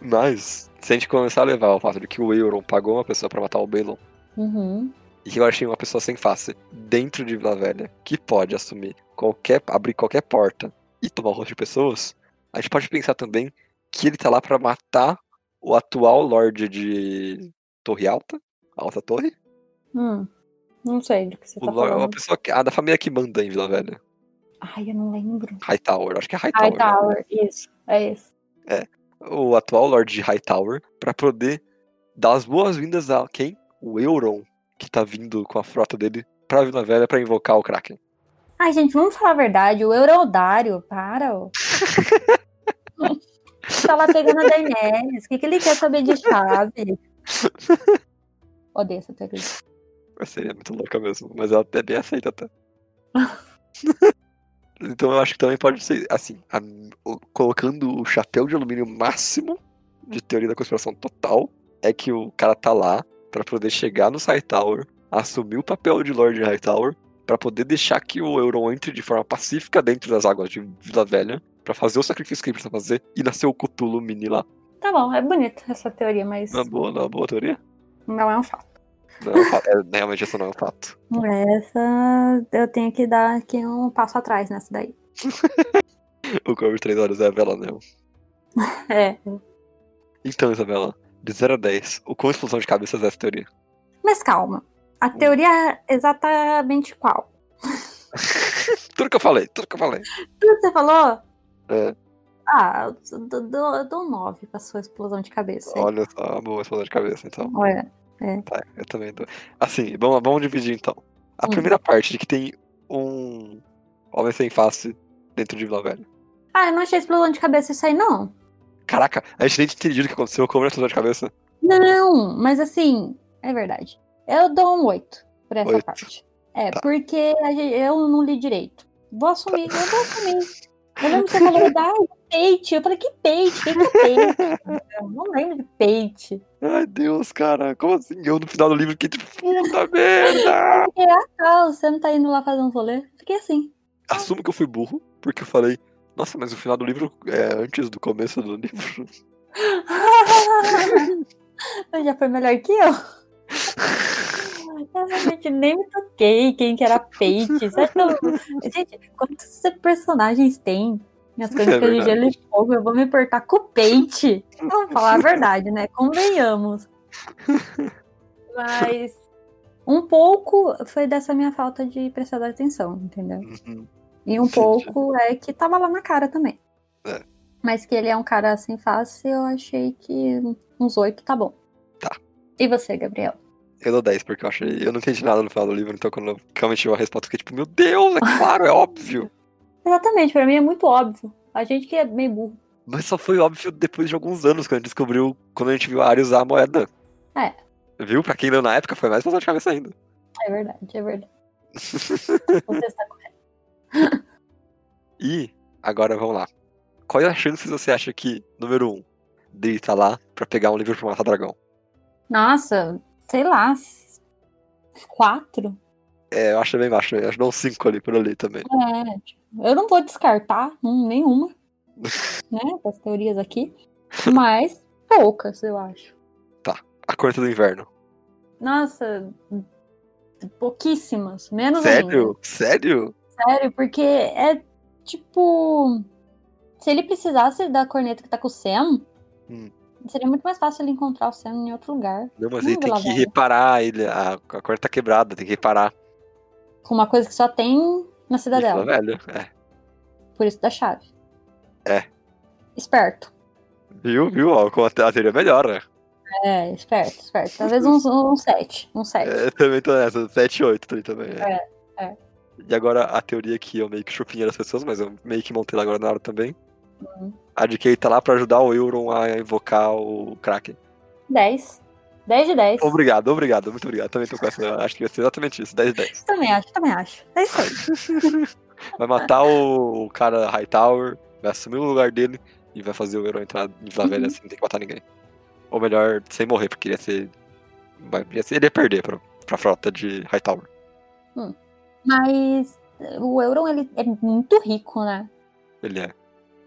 Mas, se a gente começar a levar o fato de que o Euron pagou uma pessoa pra matar o Balon, bem. Uhum. e que eu achei uma pessoa sem face dentro de Vila Velha que pode assumir qualquer. abrir qualquer porta e tomar o rosto de pessoas, a gente pode pensar também que ele tá lá pra matar o atual Lorde de Torre Alta, Alta Torre, Hum. Não sei do que você o tá Lorde, uma falando. pessoa que, a da família que manda em Vila Velha. Ai, eu não lembro. Hightower, acho que é Hightower. né? Hightower, isso. É isso. O atual Lorde de Hightower, pra poder dar as boas-vindas a quem? O Euron, que tá vindo com a frota dele pra Vila Velha pra invocar o Kraken. Ai, gente, vamos falar a verdade. O Eurodário, para. tá lá pegando a Daenerys. O que, que ele quer saber de chave? Odeio essa teoria. Seria muito louca mesmo, mas ela é bem aceita até. então eu acho que também pode ser, assim, a- o- colocando o chapéu de alumínio máximo de teoria da conspiração total, é que o cara tá lá pra poder chegar no Hightower, assumir o papel de Lord Hightower, pra poder deixar que o Euron entre de forma pacífica dentro das águas de Vila Velha, pra fazer o sacrifício que ele precisa fazer e nascer o Cthulhu mini lá. Tá bom, é bonita essa teoria, mas Não é boa, não é boa teoria? não é um fato. Não é um fato. É, realmente isso não é um fato. Essa eu tenho que dar aqui um passo atrás nessa daí. O Corvo de 3 horas é a Vela Neo. É. Então, Isabela, de 0 a 10, o quão explosão de cabeças é essa teoria? Mas calma. A teoria é exatamente qual? tudo que eu falei, tudo que eu falei. Tudo que você falou? É, Ah, eu dou, dou, eu dou 9 pra sua explosão de cabeça. aí. olha só, uma boa explosão de cabeça, então. Olha. Tá, eu também dou. Assim, vamos, vamos dividir então. A Hum. primeira parte de que tem um homem sem face dentro de Vila Velha. Ah, eu não achei explosão de cabeça isso aí, não. Caraca, a gente nem entendido o que aconteceu com a explosão de cabeça. Não, mas assim, é verdade. Eu dou um 8 por essa Oito. parte. É, Tá. porque eu não li direito. Vou assumir, eu vou assumir. Eu lembro que você falou, ah, peite. Eu falei, que peite? O que que é peite? Eu não lembro de peite. Ai, Deus, cara, como assim? Eu no final do livro fiquei tipo, puta merda! Fiquei, ah, tá, você não tá indo lá fazer um rolê? Fiquei assim. Assumo que eu fui burro, porque eu falei, nossa, mas o final do livro é antes do começo do livro. Já foi melhor que eu. Realmente nem me toquei quem que era que eu- Gente, quantos personagens tem nas É crônicas de verdade. Gelo e Fogo? Eu vou me importar com o Pate. Vamos falar a verdade, né? Convenhamos. Mas um pouco foi dessa minha falta de prestar atenção, entendeu? Uhum. E um Entendi. pouco é que tava lá na cara também. É. Mas que ele é um cara sem face, eu achei que uns oito tá bom. Tá. E você, Gabriel? Eu dou 10, porque eu achei. Eu não entendi nada no final do livro, então quando eu realmente tive a resposta, eu fiquei tipo, meu Deus, é claro, é óbvio. Exatamente, pra mim é muito óbvio. A gente que é meio burro. Mas só foi óbvio depois de alguns anos, quando a gente descobriu, quando a gente viu a Arya usar a moeda. É. Viu? Pra quem leu na época, foi mais passar de cabeça ainda. É verdade, é verdade. Você está correto. E, agora vamos lá. Qual é a chance você acha que, número um, dele tá lá pra pegar um livro pra matar dragão? Nossa, sei lá. Quatro? É, eu acho bem baixo, eu acho uns cinco ali por ali também. É, tipo, eu não vou descartar hum, nenhuma, né, das teorias aqui, mas poucas, eu acho. A Corte do Inverno. Nossa, pouquíssimas, menos ainda. Sério? Sério? Sério, porque é tipo. Se ele precisasse da corneta que tá com o Sam, Hum. Seria muito mais fácil ele encontrar o Sam em outro lugar. Não, mas Não, ele tem que Velha. reparar, ele, a, a corda tá quebrada, tem que reparar. Com uma coisa que só tem na cidadela. velho, é. Por isso da chave. É. Esperto. Viu, viu? Ó, como a teoria melhora. É, esperto, esperto. Talvez uns um 7. Um 7. É, também tô nessa, 7 8 ali também. É. É, é. E agora a teoria que eu meio que chupinhei das pessoas, mas eu meio que montei lá agora na hora também. Uhum. A de que tá lá pra ajudar o Euron a invocar o Kraken. 10. 10 de 10. Obrigado, obrigado, muito obrigado. Também tô com essa. Acho que vai ser exatamente isso, 10 10. Também acho, também acho. É isso aí. Vai matar o cara Hightower, vai assumir o lugar dele e vai fazer o Euron entrar em Vila Velha Uhum. sem ter que matar ninguém. Ou melhor, sem morrer, porque ia ser. Ia ser ele ia perder pra, pra frota de Hightower. Mas o Euron, ele é muito rico, né? Ele é.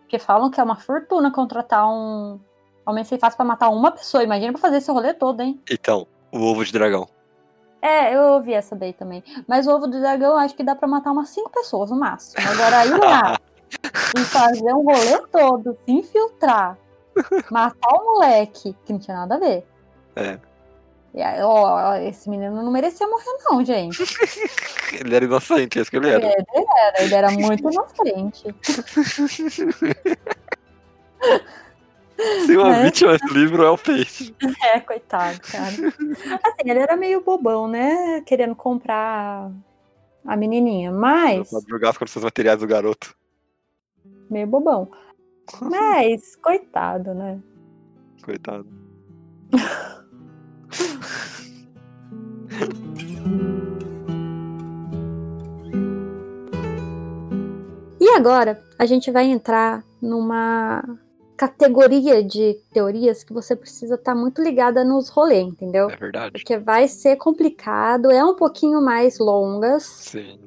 Porque falam que é uma fortuna contratar um homem sem face pra matar uma pessoa. Imagina pra fazer esse rolê todo, hein? Então, o ovo de dragão. É, eu ouvi essa daí também. Mas o ovo do dragão, acho que dá pra matar umas cinco pessoas no máximo. Agora, ir lá e fazer um rolê todo, se infiltrar, matar o moleque, que não tinha nada a ver. É. Aí, ó, esse menino não merecia morrer, não, gente. Ele era inocente, é isso que ele era. Ele era, ele era muito inocente. Se uma É. vítima livro é o peixe. É, coitado, cara. Assim, ele era meio bobão, né? Querendo comprar a menininha, mas. Pra jogar as condições materiais do garoto. Meio bobão. Mas, coitado, né? Coitado. E agora, a gente vai entrar numa categoria de teorias que você precisa estar muito ligada nos rolês, entendeu? É verdade. Porque vai ser complicado, é um pouquinho mais longas, Sim.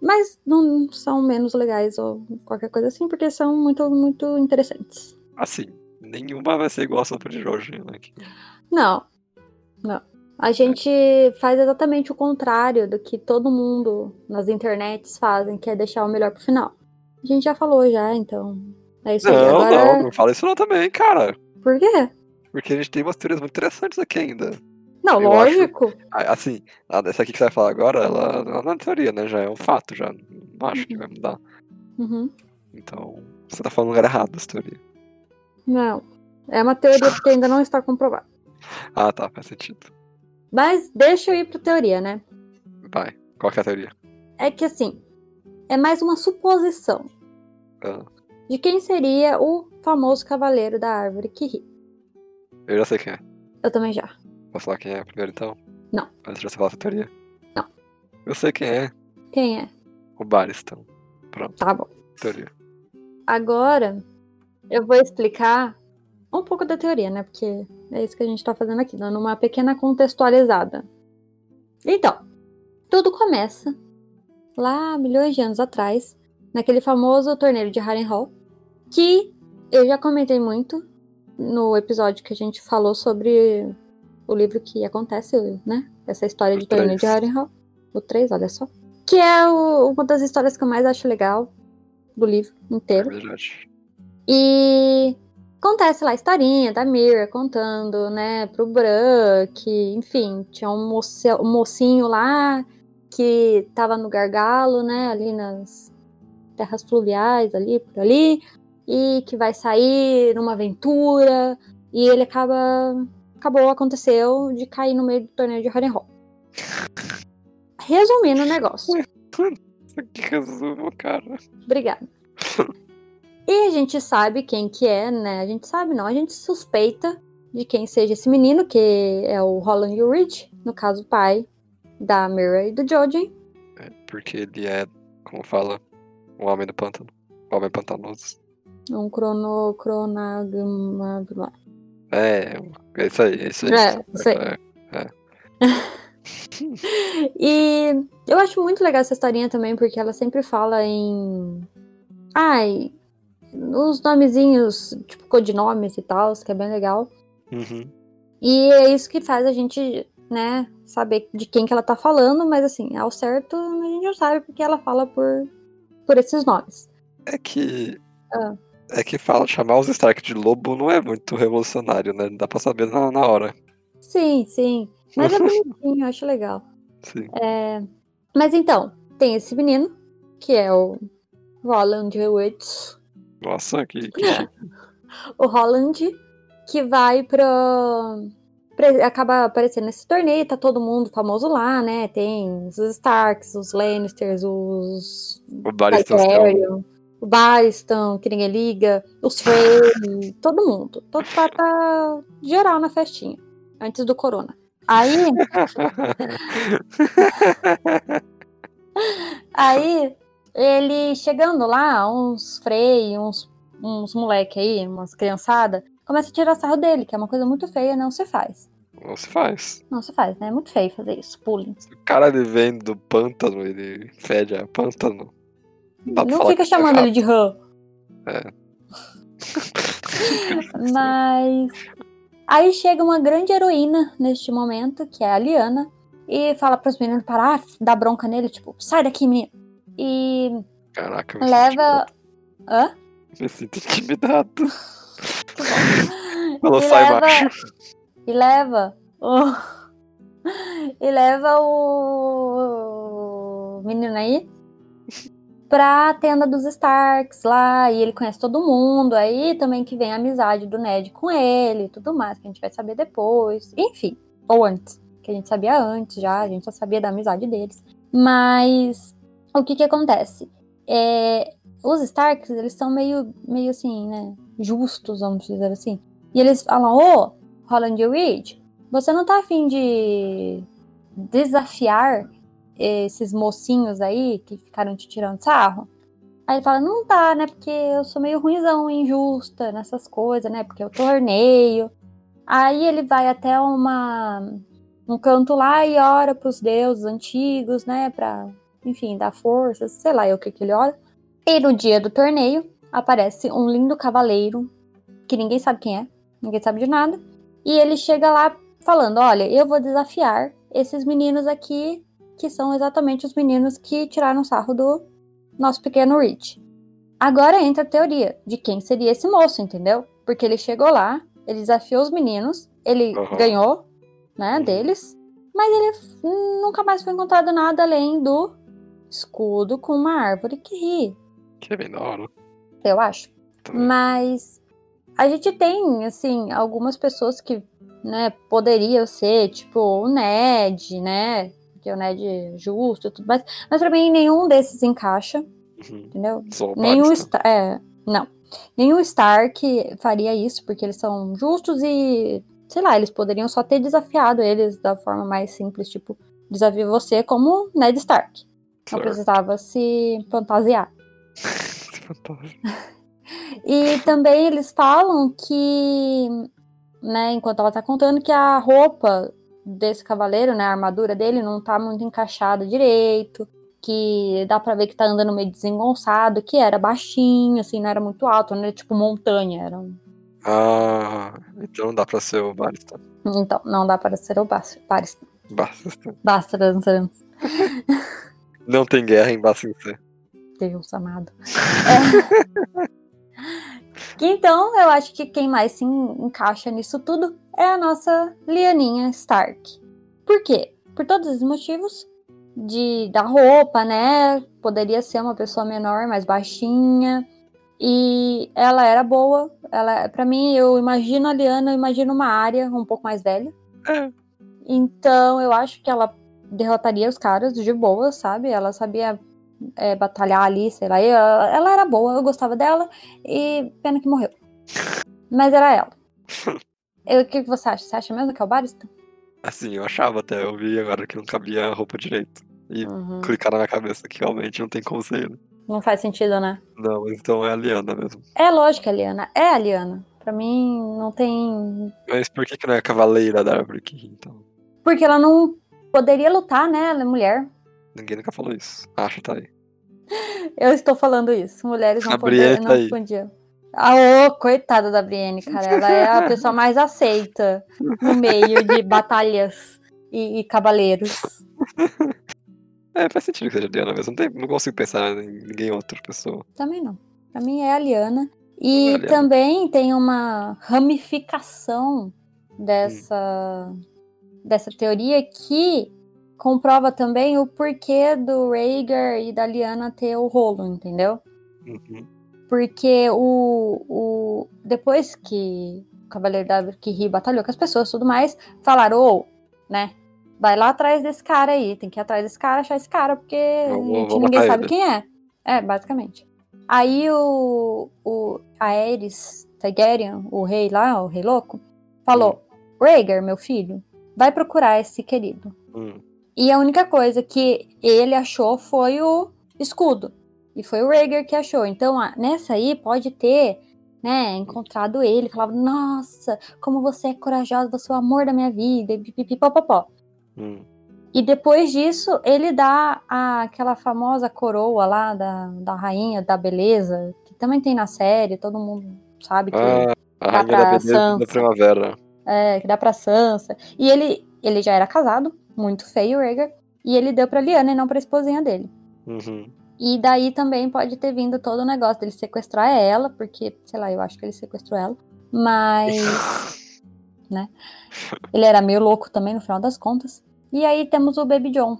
mas não são menos legais ou qualquer coisa assim, porque são muito, muito interessantes. Assim, nenhuma vai ser igual a sopa de Jorge, né? Não, não. A gente faz exatamente o contrário do que todo mundo nas internets fazem, que é deixar o melhor pro final. A gente já falou já, então. É isso aí. Não, Agora, não, não fala isso não também, cara. por quê? Porque a gente tem umas teorias muito interessantes aqui ainda. Não, Eu lógico. Ah, Assim, essa aqui que você vai falar agora, ela, ela não é teoria, né? Já é um fato, já. Não acho que vai mudar. Uhum. Então, você tá falando no lugar errado dessa teoria. Não. É uma teoria que ainda não está comprovada. Ah, tá, faz sentido. Mas deixa eu ir pra teoria, né? Vai. Qual que é a teoria? É que assim, é mais uma suposição Ah, de quem seria o famoso cavaleiro da árvore que ri. eu já sei quem é. Eu também já. Posso falar quem é primeiro, então? Não. Antes de você falar essa teoria? Não. Eu sei quem é. Quem é? O Baristan. Pronto, Tá bom. teoria. Agora eu vou explicar um pouco da teoria, né? Porque é isso que a gente tá fazendo aqui, dando uma pequena contextualizada. Então, tudo começa lá milhões de anos atrás, naquele famoso torneio de Harrenhal, que eu já comentei muito no episódio que a gente falou sobre o livro que acontece, né? Essa história de torneio de. Harrenhal. O 3, olha só. Que é o- uma das histórias que eu mais acho legal do livro É inteiro. verdade. E acontece lá a historinha da Mira contando, né, pro Bran, que, enfim, tinha um, moce- um mocinho lá que tava no gargalo, né, ali nas terras fluviais, ali, por ali, e que vai sair numa aventura, e ele acaba, acabou, aconteceu de cair no meio do torneio de Harrenhal. Resumindo o negócio. Aqui resumo, cara. Obrigada. E a gente sabe quem que é, né? A gente sabe não, a gente suspeita de quem seja esse menino, que é o Roland Reed, no caso o pai da Mira e do Jojen. É, porque ele é, como fala, o homem do pântano. O homem pantanoso. Um crono... cronagma... É, é isso aí, é isso aí. É, isso aí. É, E eu acho muito legal essa historinha também, porque ela sempre fala em. Ai, os nomezinhos, tipo codinomes e tal, que é bem legal. Uhum. E é isso que faz a gente, né, saber de quem que ela tá falando, mas assim, ao certo a gente não sabe porque ela fala por, por esses nomes. É que. Ah. É que fala, chamar os Stark de lobo não é muito revolucionário, né? Não dá pra saber na, na hora. Sim, sim. Mas é bonitinho, eu acho legal. Sim. É, Mas então, tem esse menino, que é o Roland Hewitt. Nossa, que. que É. o Holland, que vai pra. pra- acaba aparecendo nesse torneio, tá todo mundo famoso lá, né? Tem os Starks, os Lannisters, os. o Targaryen, o Barristan, que ninguém liga, os Frey, todo mundo. Todo tá, tá geral na festinha, antes do Corona. Aí, aí ele chegando lá, uns Frey, uns, uns moleque aí, umas criançada, começa a tirar sarro dele, que é uma coisa muito feia, não se faz. Não se faz. Não se faz, né? É muito feio fazer isso, bullying. Se o cara ele vem do pântano, ele fede a pântano. Não, Não fica tá chamando ele de rã. É. Mas aí chega uma grande heroína neste momento, que é a Liana, e fala pros meninos parar, dá bronca nele, tipo, sai daqui, menino. E Caraca, me leva. Hã? sinto, me sinto intimidado. Falou, E sai, leva- macho. E leva o. E leva o menino aí pra tenda dos Starks lá. E ele conhece todo mundo. Aí também que vem a amizade do Ned com ele e tudo mais, que a gente vai saber depois. Enfim, ou antes. Que a gente sabia antes já, a gente já sabia da amizade deles. Mas o que que acontece? É, os Starks, eles são meio, meio assim, né? Justos, vamos dizer assim. E eles falam, ô, Roland Reed, você não tá afim de desafiar esses mocinhos aí que ficaram te tirando sarro? Aí ele fala, não tá, né? Porque eu sou meio ruimzão, injusta nessas coisas, né? Porque eu torneio. Aí ele vai até uma um canto lá e ora pros deuses antigos, né? Pra, enfim, dar forças, sei lá eu o que que ele ora. E no dia do torneio aparece um lindo cavaleiro que ninguém sabe quem é, ninguém sabe de nada. E ele chega lá falando: Olha, eu vou desafiar esses meninos aqui, que são exatamente os meninos que tiraram sarro do nosso pequeno Rich. Agora entra a teoria de quem seria esse moço, entendeu? Porque ele chegou lá, ele desafiou os meninos, ele Aham. ganhou, né, Uhum. deles, mas ele nunca mais foi encontrado nada além do escudo com uma árvore que ri, Que hora. eu acho. também. Mas a gente tem, assim, algumas pessoas que, né, poderiam ser, tipo, o Ned, né? Que é o Ned é justo e tudo mais. Mas pra mim nenhum desses encaixa, Uhum. entendeu? Só Nenhum. Star. É, não. Nenhum Stark faria isso, porque eles são justos e. Sei lá, eles poderiam só ter desafiado eles da forma mais simples, tipo, desafio você como Ned Stark. Não precisava se fantasiar. E também eles falam que, né, enquanto ela tá contando, que a roupa desse cavaleiro, né, a armadura dele não tá muito encaixada direito, que dá pra ver que tá andando meio desengonçado, que era baixinho, assim, não era muito alto, não era tipo montanha, era um... Ah, então não dá pra ser o Barista. Então, não dá para ser o Bas- Baris- Barista. Não tem guerra em Bacincê. Deus amado. É. Que Então, eu acho que quem mais se en- encaixa nisso tudo é a nossa Lianinha Stark. Por quê? Por todos os motivos de da roupa, né? Poderia ser uma pessoa menor, mais baixinha. E ela era boa. Ela, para mim, eu imagino a Liana, eu imagino uma área um pouco mais velha. É. Então, eu acho que ela derrotaria os caras de boa, sabe? Ela sabia é, batalhar ali, sei lá. Eu- ela era boa, eu gostava dela, e pena que morreu. Mas era ela. O que, que você acha? Você acha mesmo que é o Barista? Assim, eu achava até, eu vi agora que não cabia a roupa direito. E Uhum. clicar na minha cabeça que realmente não tem como ser ele. Não faz sentido, né? Não, então é a Liana mesmo. É lógico, a Liana. É a Liana. Pra mim, não tem. Mas por que, que não é a Cavaleira da Árvore aqui, então? Porque ela não poderia lutar, né? Ela é mulher. Ninguém nunca falou isso. Acha, tá aí. Eu estou falando isso. Mulheres não, poder, tá não aí. podiam. Ah, ô, coitada da Brienne, cara. Ela é a pessoa mais aceita no meio de batalhas e, e cavaleiros. É, faz sentido que seja a Liana mesmo. Não, tem, não consigo pensar em ninguém outra pessoa. Também não. Pra mim é a Liana. E É a Liana. também tem uma ramificação dessa, dessa teoria que comprova também o porquê do Rhaegar e da Liana ter o rolo, entendeu? Uhum. Porque o, o depois que o Cavaleiro da que Ri batalhou com as pessoas e tudo mais, falaram, ô, né? Vai lá atrás desse cara aí, tem que ir atrás desse cara, achar esse cara, porque Vou- gente, vou ninguém sabe ele. quem é. É, basicamente. Aí o, o Aerys Targaryen, o rei lá, o rei louco, falou: Rhaegar, meu filho, vai procurar esse querido. Hum. E a única coisa que ele achou foi o escudo. E foi o Rhaegar que achou. Então, a- nessa aí pode ter, né, encontrado ele, falava: "Nossa, como você é corajosa, você é o amor da minha vida", e pipipipopopó. Hum. E depois disso, ele dá a- aquela famosa coroa lá da, da rainha da beleza, que também tem na série, todo mundo sabe que Ah, a Rainha da Beleza da Sansa. Primavera. É, que dá pra Sansa. E ele, ele já era casado, muito feio, o Rhaegar, e ele deu pra Lyanna e não pra esposinha dele. Uhum. E daí também pode ter vindo todo o negócio dele sequestrar ela, porque, sei lá, eu acho que ele sequestrou ela. Mas ele era meio louco também, no final das contas. E aí temos o Baby John.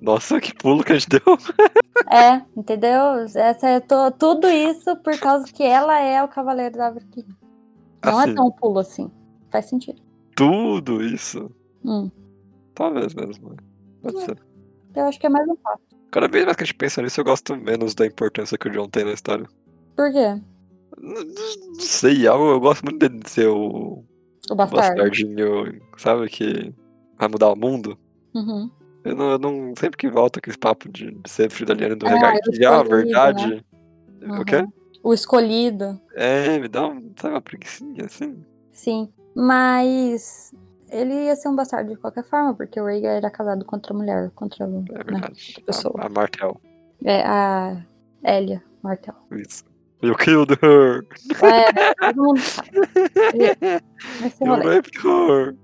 Nossa, que pulo que a gente deu. É, entendeu? Essa é tudo isso por causa que ela é o Cavaleiro da Ri. Não Assim. é tão pulo assim. Faz sentido. Tudo isso. Hum, Talvez mesmo. né? Pode ser. eu acho que é mais um fato. Cada vez mais que a gente pensa nisso, eu gosto menos da importância que o John tem na história. Por quê? Não, não- sei, eu, eu gosto muito dele de ser o O bastardo. bastardinho, sabe, que vai mudar o mundo. Uhum. Eu não, eu não- sempre que volta aquele papo de, de ser filho da Liana e do Ah, o que, ah, escolhido, verdade. O quê? Uhum. O escolhido, É, me dá um, sabe, uma preguiçinha, assim. sim. Mas ele ia ser um bastardo de qualquer forma, porque o Rhaegar era casado com outra mulher, contra. É né? verdade. pessoa. A, a Martel, É a Elia Martel. isso. You killed her! É, todo mundo sabe. You raped her!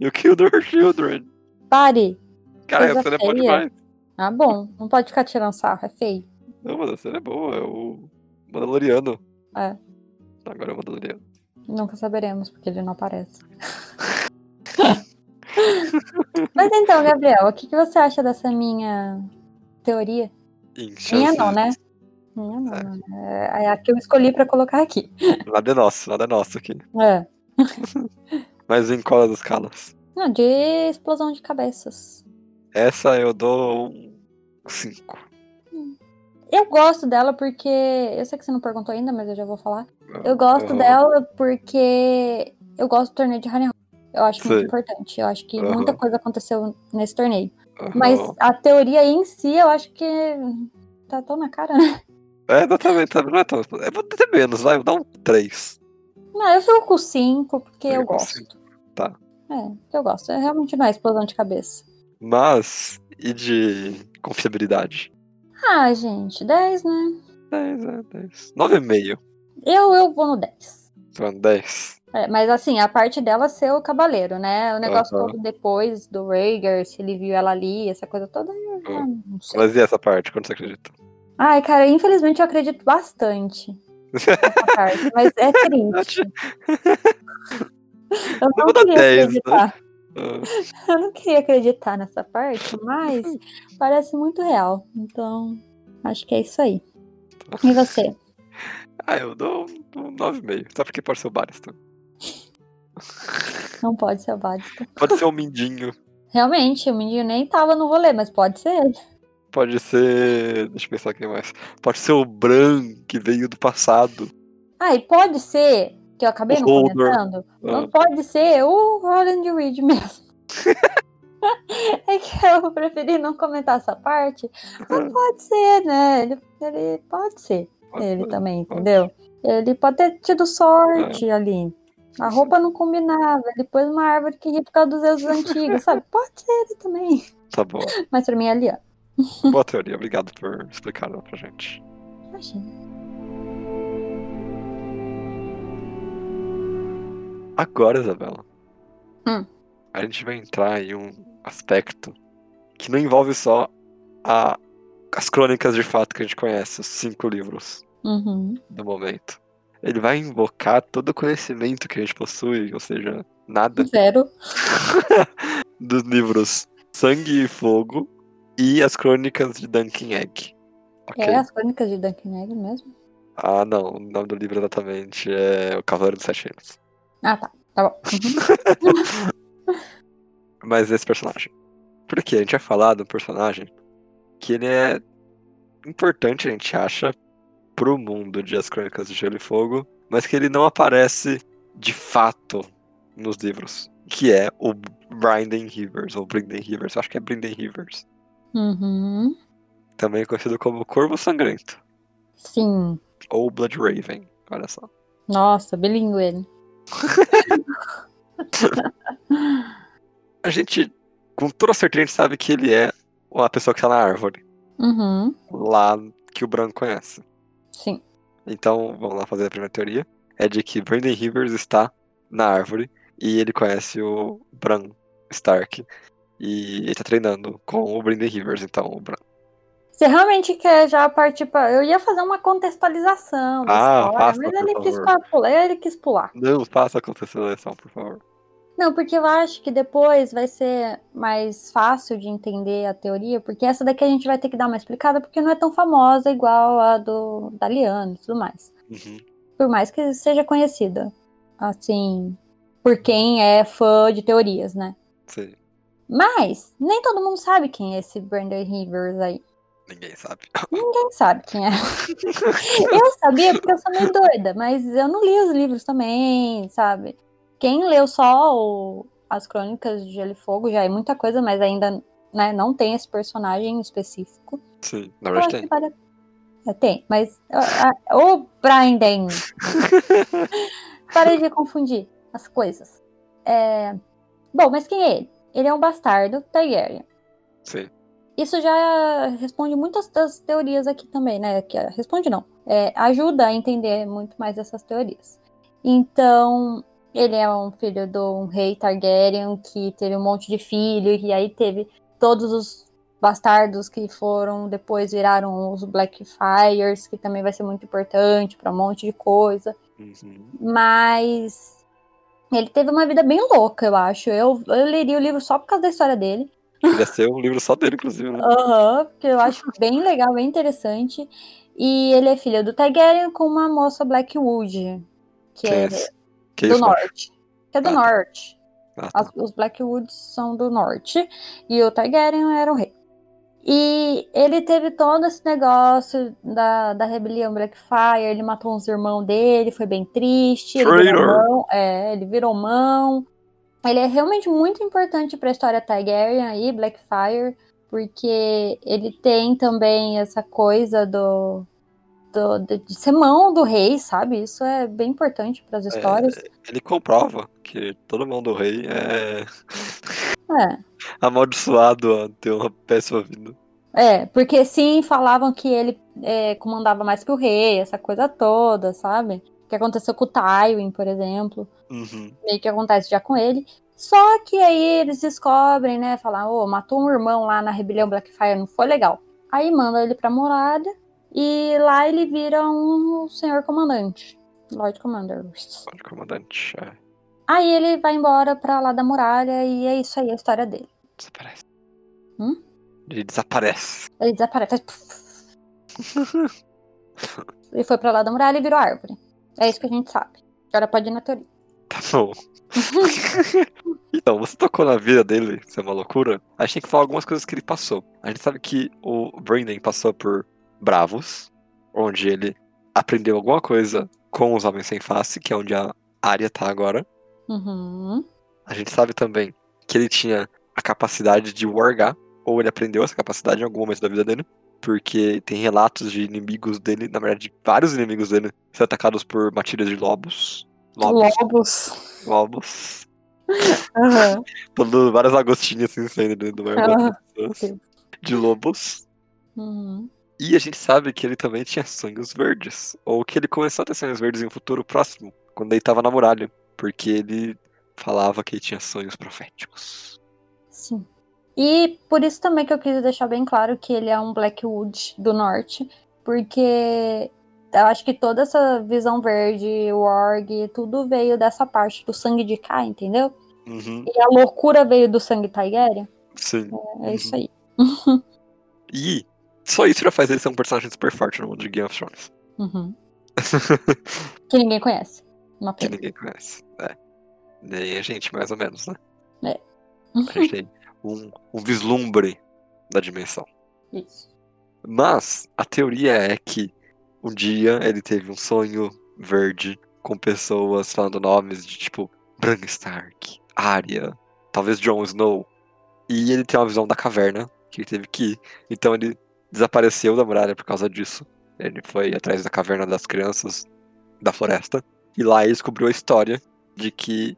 You killed her children! Pare! Cara, essa cena é boa demais. Ah, bom. Não pode ficar tirando sarro, é feio. Não, mas a cena é boa, é o Mandaloriano. É. Agora é o Mandaloriano. Nunca saberemos, porque ele não aparece. Mas então, Gabriel, o que, que você acha dessa minha teoria? Em Minha não, né? Minha não, né? É é a que eu escolhi pra colocar aqui. Nada é nosso, nada é nosso aqui. É. Mas em qual das escalas? Não, de explosão de cabeças. Essa eu dou um 5. Eu gosto dela porque. Eu sei que você não perguntou ainda, mas eu já vou falar. Eu gosto dela porque eu gosto do torneio de Harry Eu acho Sei. muito importante. Eu acho que Aham. muita coisa aconteceu nesse torneio. Mas a teoria em si, eu acho que tá tão na cara, né? É, exatamente, sabe? Não é tão. Eu vou ter menos, vai, vou dar um 3. Não, eu fico com 5 porque Eu eu gosto. Tá. É, eu gosto. É realmente é explosão de cabeça. Mas, e de confiabilidade? Ah, gente, 10, né? 10, é, 10. 9,5. Eu, eu vou no 10. Então, 10. É, mas assim, a parte dela ser o cavaleiro, né? O negócio Aham. todo depois do Rhaegar, se ele viu ela ali, essa coisa toda, não sei. Mas e essa parte? Quando você acredita? Ai, cara, infelizmente eu acredito bastante nessa parte, mas é triste. Eu vou não queria 10, né? acreditar. Ah, Eu não queria acreditar nessa parte, mas parece muito real. Então, acho que é isso aí. E você? Ah, eu dou um 9,5. Só porque pode ser o Barista. Não pode ser o Bádista. Pode ser o Mindinho. Realmente, o menino nem tava no rolê, mas pode ser ele. pode ser. Deixa eu pensar aqui mais. Pode ser o Bran que veio do passado. Ah, e pode ser, que eu acabei O não Holder. comentando, Ah. não pode ser o Roland Reed mesmo. é que eu preferi não comentar essa parte, mas pode ser, né? Ele, ele pode ser, ele também, entendeu? Ele pode ter tido sorte ali. A roupa não combinava, ele pôs uma árvore que ria por causa dos deuses antigos, sabe? Pode ser ele também. Tá bom. Mas pra mim é Liana. Boa teoria. Obrigado por explicar ela pra gente. Imagina. Agora, Isabela. Hum. A gente vai entrar em um aspecto que não envolve só a- as crônicas de fato que a gente conhece, os cinco livros Uhum. do momento. Ele vai invocar todo o conhecimento que a gente possui, ou seja, nada Zero. dos livros Sangue e Fogo e as crônicas de Duncan Egg. Ok? É as crônicas de Duncan Egg mesmo? Ah, não. O nome do livro exatamente é O Cavaleiro dos Sete Reinos. Ah, tá. Tá bom. Uhum. Mas esse personagem. Porque a gente vai falar de um personagem que ele é importante, a gente acha, pro mundo de As Crônicas de Gelo e Fogo, mas que ele não aparece de fato nos livros. Que é o Brynden Rivers, ou Brynden Rivers, acho que é Brynden Rivers. Uhum. Também conhecido como Corvo Sangrento, Sim. ou Blood Raven, olha só. Nossa, bilíngue ele. A gente, com toda certeza, a gente sabe que ele é a pessoa que tá na árvore, Uhum. lá que o Bran conhece. Sim. Então, vamos lá fazer a primeira teoria. É de que Brandon Rivers está na árvore e ele conhece o Bran Stark. E ele tá treinando com o Brandon Rivers, então o Bran. Você realmente quer já partir pra. Eu ia fazer uma contextualização Ah, história, faça, mas ele quis pular, ele quis pular. Não faça a seleção, por favor. Não, porque eu acho que depois vai ser mais fácil de entender a teoria, porque essa daqui a gente vai ter que dar uma explicada, porque não é tão famosa igual a do da Liana e tudo mais. Uhum. Por mais que seja conhecida, assim, por quem é fã de teorias, né? Sim, Mas nem todo mundo sabe quem é esse Brandon Rivers aí. ninguém sabe. Ninguém sabe quem é. eu sabia porque eu sou meio doida, mas eu não li os livros também, sabe? Quem leu só o- as crônicas de Gelo e Fogo já é muita coisa, mas ainda né, não tem esse personagem específico. Sim, na verdade tem. vale É, tem, mas o Brandon. Parei de confundir as coisas. É, Bom, mas quem é ele? Ele é um bastardo Targaryen. Sim. Isso já responde muitas das teorias aqui também, né? Que, responde não. É, ajuda a entender muito mais essas teorias. Então, ele é um filho de um rei Targaryen que teve um monte de filhos, e aí teve todos os bastardos que foram, depois viraram os Blackfires, que também vai ser muito importante para um monte de coisa. Uhum. Mas ele teve uma vida bem louca, eu acho. Eu, eu leria o livro só por causa da história dele. Podia ser um livro só dele, inclusive, né? Aham, porque eu acho bem legal, bem interessante. E ele é filho do Targaryen com uma moça Blackwood, que é? Que do isso, norte. Que é do Ah, tá. norte. Ah, tá. Os Blackwoods são do norte. E o Targaryen era o rei. E ele teve todo esse negócio da, da rebelião Blackfire. Ele matou uns irmãos dele, foi bem triste. Ele virou Traitor. mão. É, ele virou mão. Ele é realmente muito importante para a história Targaryen aí, Blackfire, porque ele tem também essa coisa do, do de de ser mão do rei, sabe? Isso é bem importante para as histórias. Ele comprova que todo mundo do rei é É. amaldiçoado a ter uma péssima vida. É, porque sim, falavam que ele é, comandava mais que o rei, essa coisa toda, sabe? O que aconteceu com o Tywin, por exemplo. Uhum. Meio que acontece já com ele. Só que aí eles descobrem, né? Falar, ô, matou um irmão lá na rebelião Blackfire, não foi legal. Aí manda ele pra muralha e lá ele vira um senhor comandante. Lord Commander. Pode comandante. É, Aí ele vai embora pra lá da muralha e é isso aí a história dele. desaparece. Hum? Ele desaparece. Ele desaparece. Ele foi pra lá da muralha e virou árvore. É isso que a gente sabe. Agora pode ir na teoria. Tá bom. Então, você tocou na vida dele, isso é uma loucura. A gente tem que falar algumas coisas que ele passou. A gente sabe que o Brandon passou por Bravos, onde ele aprendeu alguma coisa com os Homens Sem Face, que é onde a área tá agora. Uhum. A gente sabe também que ele tinha a capacidade de wargar, ou ele aprendeu essa capacidade em algum momento da vida dele. Porque tem relatos de inimigos dele, na verdade, vários inimigos dele, sendo atacados por matilhas de lobos. Lobos. Lobos. Lobos. Aham. Todo, várias agostinhas assim saindo do mar. Deus. De lobos. Uhum. E a gente sabe que ele também tinha sonhos verdes. Ou que ele começou a ter sonhos verdes em um futuro próximo, quando ele tava na muralha. Porque ele falava que ele tinha sonhos proféticos. Sim. E por isso também que eu quis deixar bem claro que ele é um Blackwood do norte, porque eu acho que toda essa visão verde, Warg, tudo veio dessa parte do sangue de K, entendeu? Uhum, E a loucura veio do sangue Targaryen. sim. É isso aí. E só isso já faz ele ser um personagem super forte no mundo de Game of Thrones. Uhum. Que ninguém conhece. Uma que pena. ninguém conhece. É. Nem a gente, mais ou menos, né? É. A gente tem um, um vislumbre da dimensão. Isso. Mas a teoria é que um dia ele teve um sonho verde com pessoas falando nomes de tipo Bran Stark, Arya, talvez Jon Snow. E ele tem uma visão da caverna que ele teve que ir. Então ele desapareceu da muralha por causa disso. Ele foi atrás da caverna das crianças da floresta. E lá ele descobriu a história de que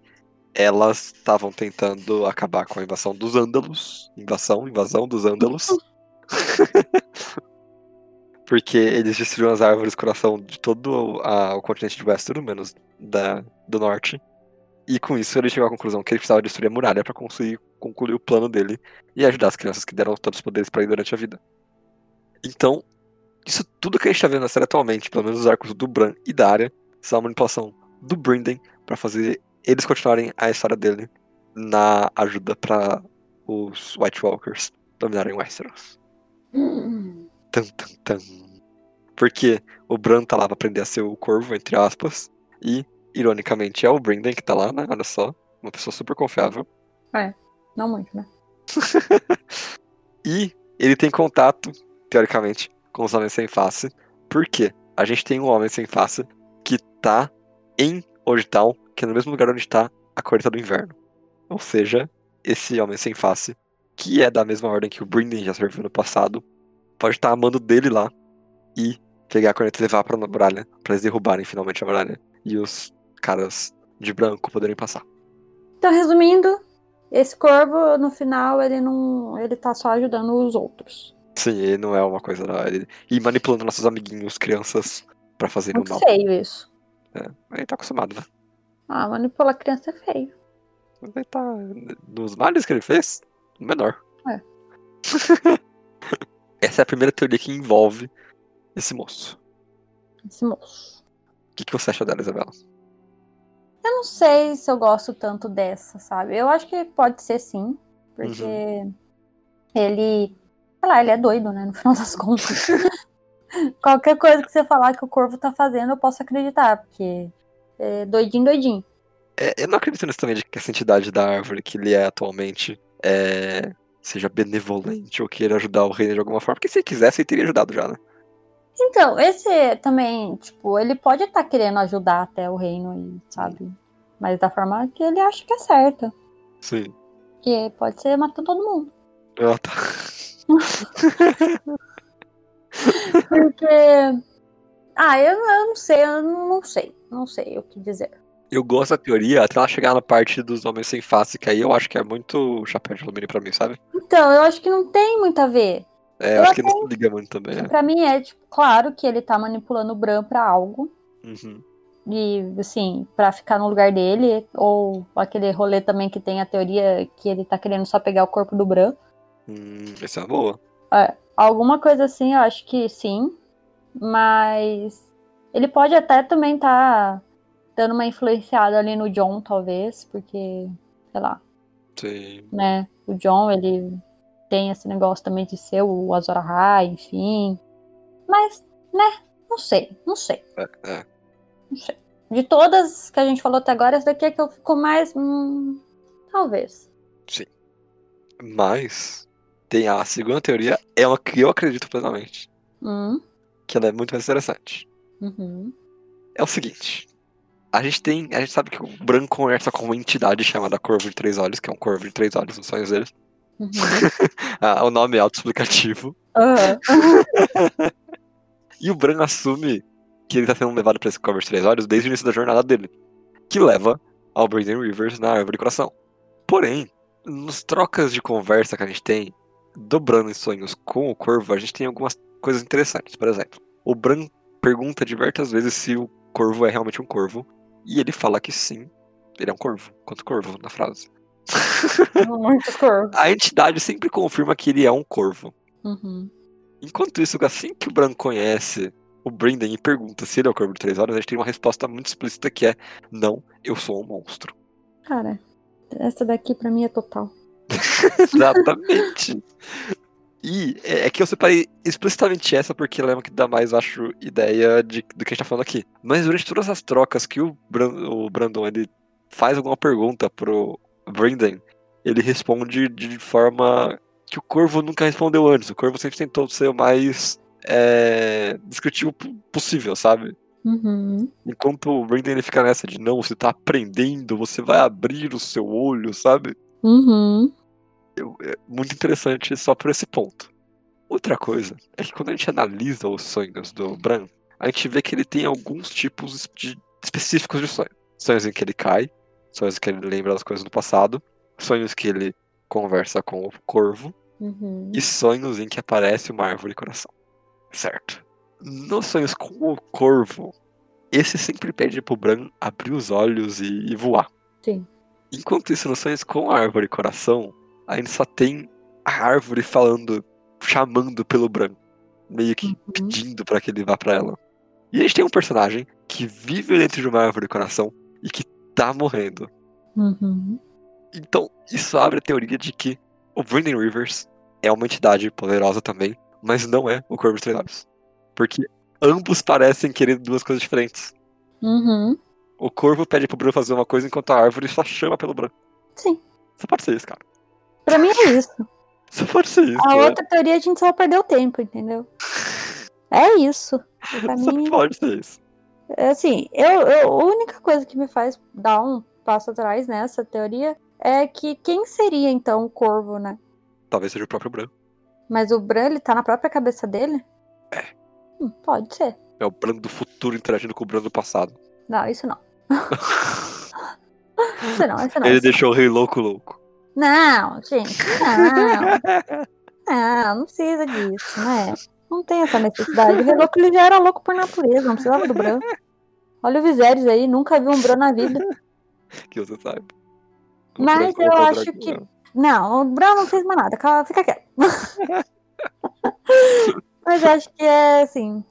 elas estavam tentando acabar com a invasão dos Ândalos. Invasão, invasão dos Ândalos. Porque eles destruíram as árvores coração de todo a- o continente de Westeros, menos da, do norte. E com isso ele chegou à conclusão que ele precisava destruir a muralha para conseguir concluir o plano dele e ajudar as crianças que deram todos os poderes para ele durante a vida. Então, isso tudo que a gente tá vendo na série atualmente, pelo menos os arcos do Bran e da Arya, são a manipulação do Brynden para fazer eles continuarem a história dele na ajuda para os White Walkers dominarem Westeros. Tan, tan, tan. Porque o Bran tá lá pra aprender a ser o corvo, entre aspas. E, ironicamente, é o Brynden que tá lá, né? Olha só. Uma pessoa super confiável. Não muito, né? E ele tem contato, teoricamente, com os Homens Sem Face. Por quê? A gente tem um Homem Sem Face que tá em Oldtown, que é no mesmo lugar onde tá a Correta do Inverno. Ou seja, esse Homem Sem Face, que é da mesma ordem que o Brynden já serviu no passado, pode estar amando dele lá e pegar a corneta e levar pra muralha, pra eles derrubarem finalmente a muralha e os caras de branco poderem passar. Então, resumindo, esse corvo, no final, ele não. ele tá só ajudando os outros. Sim, ele não é uma coisa ele E manipulando nossos amiguinhos, crianças, pra fazerem o Muito mal. feio isso. É, ele tá acostumado, né? Ah, manipular criança é feio. Mas Ele tá. Nos males que ele fez, o menor. É. Essa é a primeira teoria que envolve esse moço. Esse moço. O que, que você acha dela, Isabela? Eu não sei se eu gosto tanto dessa, sabe? Eu acho que pode ser sim. Porque Uhum. ele. Sei lá, ele é doido, né? No final das contas. Qualquer coisa que você falar que o corvo tá fazendo, eu posso acreditar, porque é doidinho, doidinho. É, eu não acredito nisso também, de que essa entidade da árvore que ele é atualmente é, seja benevolente ou queira ajudar o reino de alguma forma. Porque se ele quisesse, ele teria ajudado já, né? Então, esse também, tipo, ele pode estar querendo ajudar até o reino, e, sabe? Mas da forma que ele acha que é certa. Sim. Que pode ser matando todo mundo. Ah, tá. Porque. Ah, eu, eu não sei, eu não sei. Não sei o que dizer. Eu gosto da teoria até ela chegar na parte dos homens sem face, que aí eu acho que é muito chapéu de alumínio pra mim, sabe? Então, eu acho que não tem muito a ver. É, eu acho que não se liga muito também, né? Pra mim é, tipo, claro que ele tá manipulando o Bran pra algo. Uhum. E, assim, pra ficar no lugar dele. Ou aquele rolê também que tem a teoria que ele tá querendo só pegar o corpo do Bran. Hum, essa é uma boa. Alguma coisa assim, eu acho que sim. Mas ele pode até também estar dando uma influenciada ali no John, talvez, porque, sei lá, Sim. né? O John, ele tem esse negócio também de ser o Azor Ahai, enfim. Mas, né? Não sei, não sei, É, é. não sei. De todas que a gente falou até agora, essa daqui é que eu fico mais. Hum, Talvez. Mas tem a segunda teoria, é uma que eu acredito plenamente. Hum. Que ela é muito mais interessante. Uhum. É o seguinte. A gente tem. A gente sabe que o Bran conversa com uma entidade chamada Corvo de Três Olhos, que é um corvo de três olhos nos sonhos dele. Uhum. Ah, o nome é autoexplicativo. Aham. E o Bran assume que ele tá sendo levado pra esse corvo de três olhos desde o início da jornada dele. Que leva ao Braden Rivers na Árvore do Coração. Porém, nos trocas de conversa que a gente tem do Bran em sonhos com o corvo, a gente tem algumas coisas interessantes. Por exemplo, o Bran pergunta diversas vezes se o corvo é realmente um corvo. E ele fala que sim, ele é um corvo. Quanto corvo na frase. Muitos corvos. A entidade sempre confirma que ele é um corvo. Uhum. Enquanto isso, assim que o Bran conhece o Brendan e pergunta se ele é o corvo de três horas, a gente tem uma resposta muito explícita que é: Não, eu sou um monstro. Cara, essa daqui pra mim é total. Exatamente. E é é que eu separei explicitamente essa porque ela é uma que dá mais, acho, ideia de, do que a gente tá falando aqui. Mas durante todas as trocas que o, Bran- o Brandon ele faz alguma pergunta pro Brendan, ele responde de forma que o Corvo nunca respondeu antes. O Corvo sempre tentou ser o mais é, descritivo po- possível, sabe? Uhum. Enquanto o Brendan ele fica nessa de não, você tá aprendendo, você vai abrir o seu olho, sabe? Uhum. muito interessante só por esse ponto. Outra coisa é que quando a gente analisa os sonhos do Bran, a gente vê que ele tem alguns tipos de- específicos de sonho. Sonhos em que ele cai, sonhos em que ele lembra das coisas do passado, sonhos que ele conversa com o corvo Uhum. e sonhos em que aparece uma árvore coração. Certo. Nos sonhos com o corvo, esse sempre pede pro Bran abrir os olhos e, e voar. Sim. Enquanto isso, nos sonhos com a árvore coração, a gente só tem a árvore falando, chamando pelo Bran. Meio que Uhum. pedindo pra que ele vá pra ela. E a gente tem um personagem que vive dentro de uma árvore coração e que tá morrendo. Uhum. Então, isso abre a teoria de que o Brendan Rivers é uma entidade poderosa também, mas não é o Corvo Olhos. Porque ambos parecem querer duas coisas diferentes. Uhum. O Corvo pede pro Bran fazer uma coisa enquanto a árvore só chama pelo Bran. Sim. Só pode ser isso, cara. Pra mim é isso. Só pode ser isso. A né? outra teoria a gente só perdeu tempo, entendeu? É isso. Pra Só mim, pode ser isso. é assim, eu, eu, a única coisa que me faz dar um passo atrás nessa teoria é que quem seria então o corvo, né? Talvez seja o próprio Bran. Mas o Bran, ele tá na própria cabeça dele? É. Hum, pode ser. É o Bran do futuro interagindo com o Bran do passado. Não, isso não. Isso não, isso não. Ele isso deixou o rei louco louco. Não, gente, não. Não, não precisa disso, né? Não tem essa necessidade. O Rei Louco ele já era louco por natureza, não precisava do Bran. Olha o Viserys aí, nunca viu um Bran na vida. que você sabe. Mas eu acho que- Não, o Bran não fez mais nada, calma, fica quieto. Mas eu acho que é assim.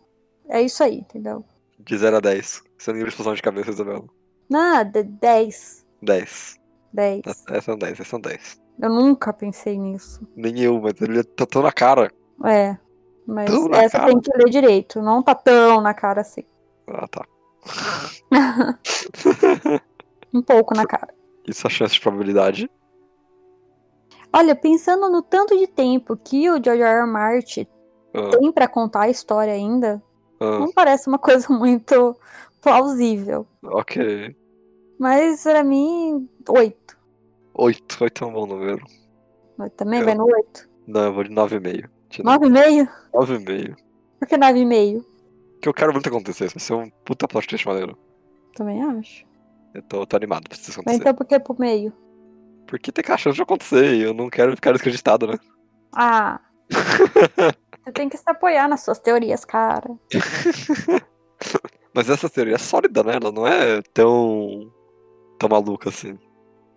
É isso aí, entendeu? De 0 a 10. Sem nenhuma explosão de cabeça, Isabela. Nada, 10. 10. 10. Essa é um 10, essa é um 10. Eu nunca pensei nisso. Nem eu, mas ele tá tão na cara. É. Mas Tão essa tem que ler direito. Não tá tão na cara assim. Ah, tá. Um pouco na cara. Isso a chance de probabilidade. Olha, pensando no tanto de tempo que o George R. R. Martin Ah, tem pra contar a história ainda, ah, não parece uma coisa muito plausível. ok. Mas pra mim, 8. 8. 8 é um bom número. Mas também Eu- vai no 8. Não, eu vou de 9,5. De 9,5? 9,5. Por que 9,5? Que eu quero muito acontecer. Vai ser um puta plot twist maneiro. Também acho. Eu tô, tô animado pra isso Mas acontecer. então por que pro meio? Porque tem que chance de acontecer e eu não quero ficar desacreditado, né? Ah. Você tem que se apoiar nas suas teorias, cara. Mas essa teoria é sólida, né? Ela não é tão. tão maluca assim.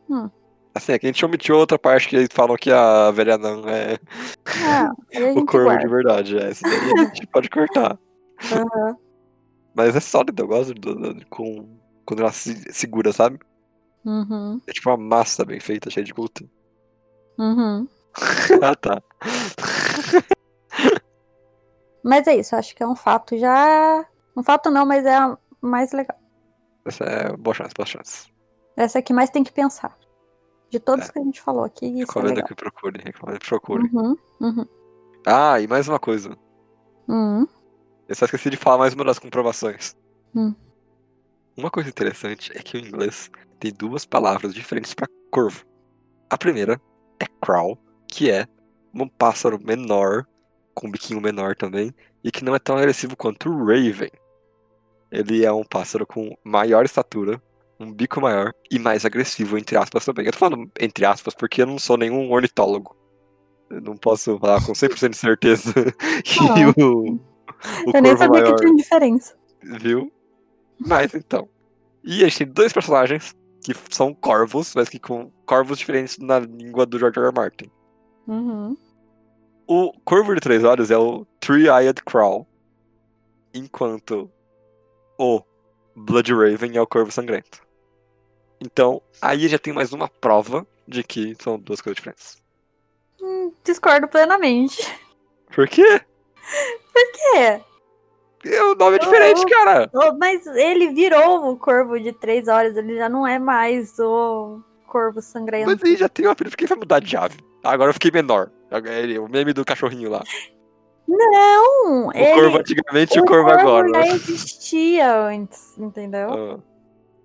Hum. Assim, é que a gente omitiu outra parte que eles falam que a velha não é Ah, o corvo guarda. de verdade. É, daí a gente pode cortar. Aham. Mas é sólida, eu gosto do, do- com, quando ela se segura, sabe? Uhum. É tipo uma massa bem feita, cheia de glúten. Uhum. ah, tá. Mas é isso, acho que é um fato já. Um fato não, mas é a mais legal. Essa é boa chance, boa chance. Essa é que mais tem que pensar. De todos É. que a gente falou aqui, é Recomendo legal. que procure. Recomendo que procure. Uhum, uhum, Ah, e mais uma coisa. uhum. Eu só esqueci de falar mais uma das comprovações. Hum. Uma coisa interessante é que o inglês tem duas palavras diferentes para corvo. A primeira é crow, que é um pássaro menor, com um biquinho menor também, e que não é tão agressivo quanto o raven. Ele é um pássaro com maior estatura, um bico maior e mais agressivo, entre aspas também. Eu tô falando entre aspas porque eu não sou nenhum ornitólogo. Eu não posso falar com 100% de certeza que Ah. o, o Eu nem sabia maior que tinha diferença. viu? Mas então. E a gente tem dois personagens que são corvos, mas que com corvos diferentes na língua do George R. R. Martin. Uhum. O corvo de três olhos é o Three-Eyed Crow, enquanto o Blood Raven é o corvo sangrento. Então, aí já tem mais uma prova de que são duas coisas diferentes. Hum, discordo plenamente. Por quê? É, Porque O nome é diferente, Oh. cara! oh, mas ele virou o corvo de três olhos, ele já não é mais o corvo sangrento. Mas aí já tem uma apelido, por que vai mudar de ave? Agora eu fiquei menor. Agora ele- O meme do cachorrinho lá. Não, O ele, corvo antigamente e o corvo agora. já existia antes, entendeu? Ah,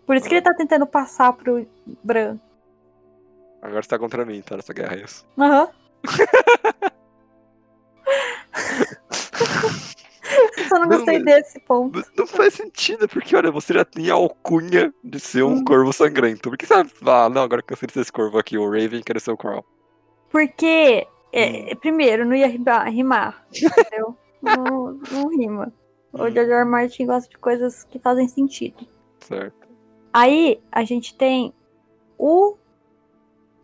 Por isso que ele tá tentando passar pro branco. agora você tá contra mim, tá? Nessa guerra, é isso. Aham. Só não Não, gostei mas- desse ponto. Não faz sentido, porque olha, você já tem a alcunha de ser um Hum. corvo sangrento. Por que você vai falar, não, agora cansei de ser esse corvo aqui, o Raven quer ser o Crow? Porque. É, primeiro, não ia rimar, entendeu? não, não rima. O Hum. George R. Martin gosta de coisas que fazem sentido. Certo. Aí, a gente tem o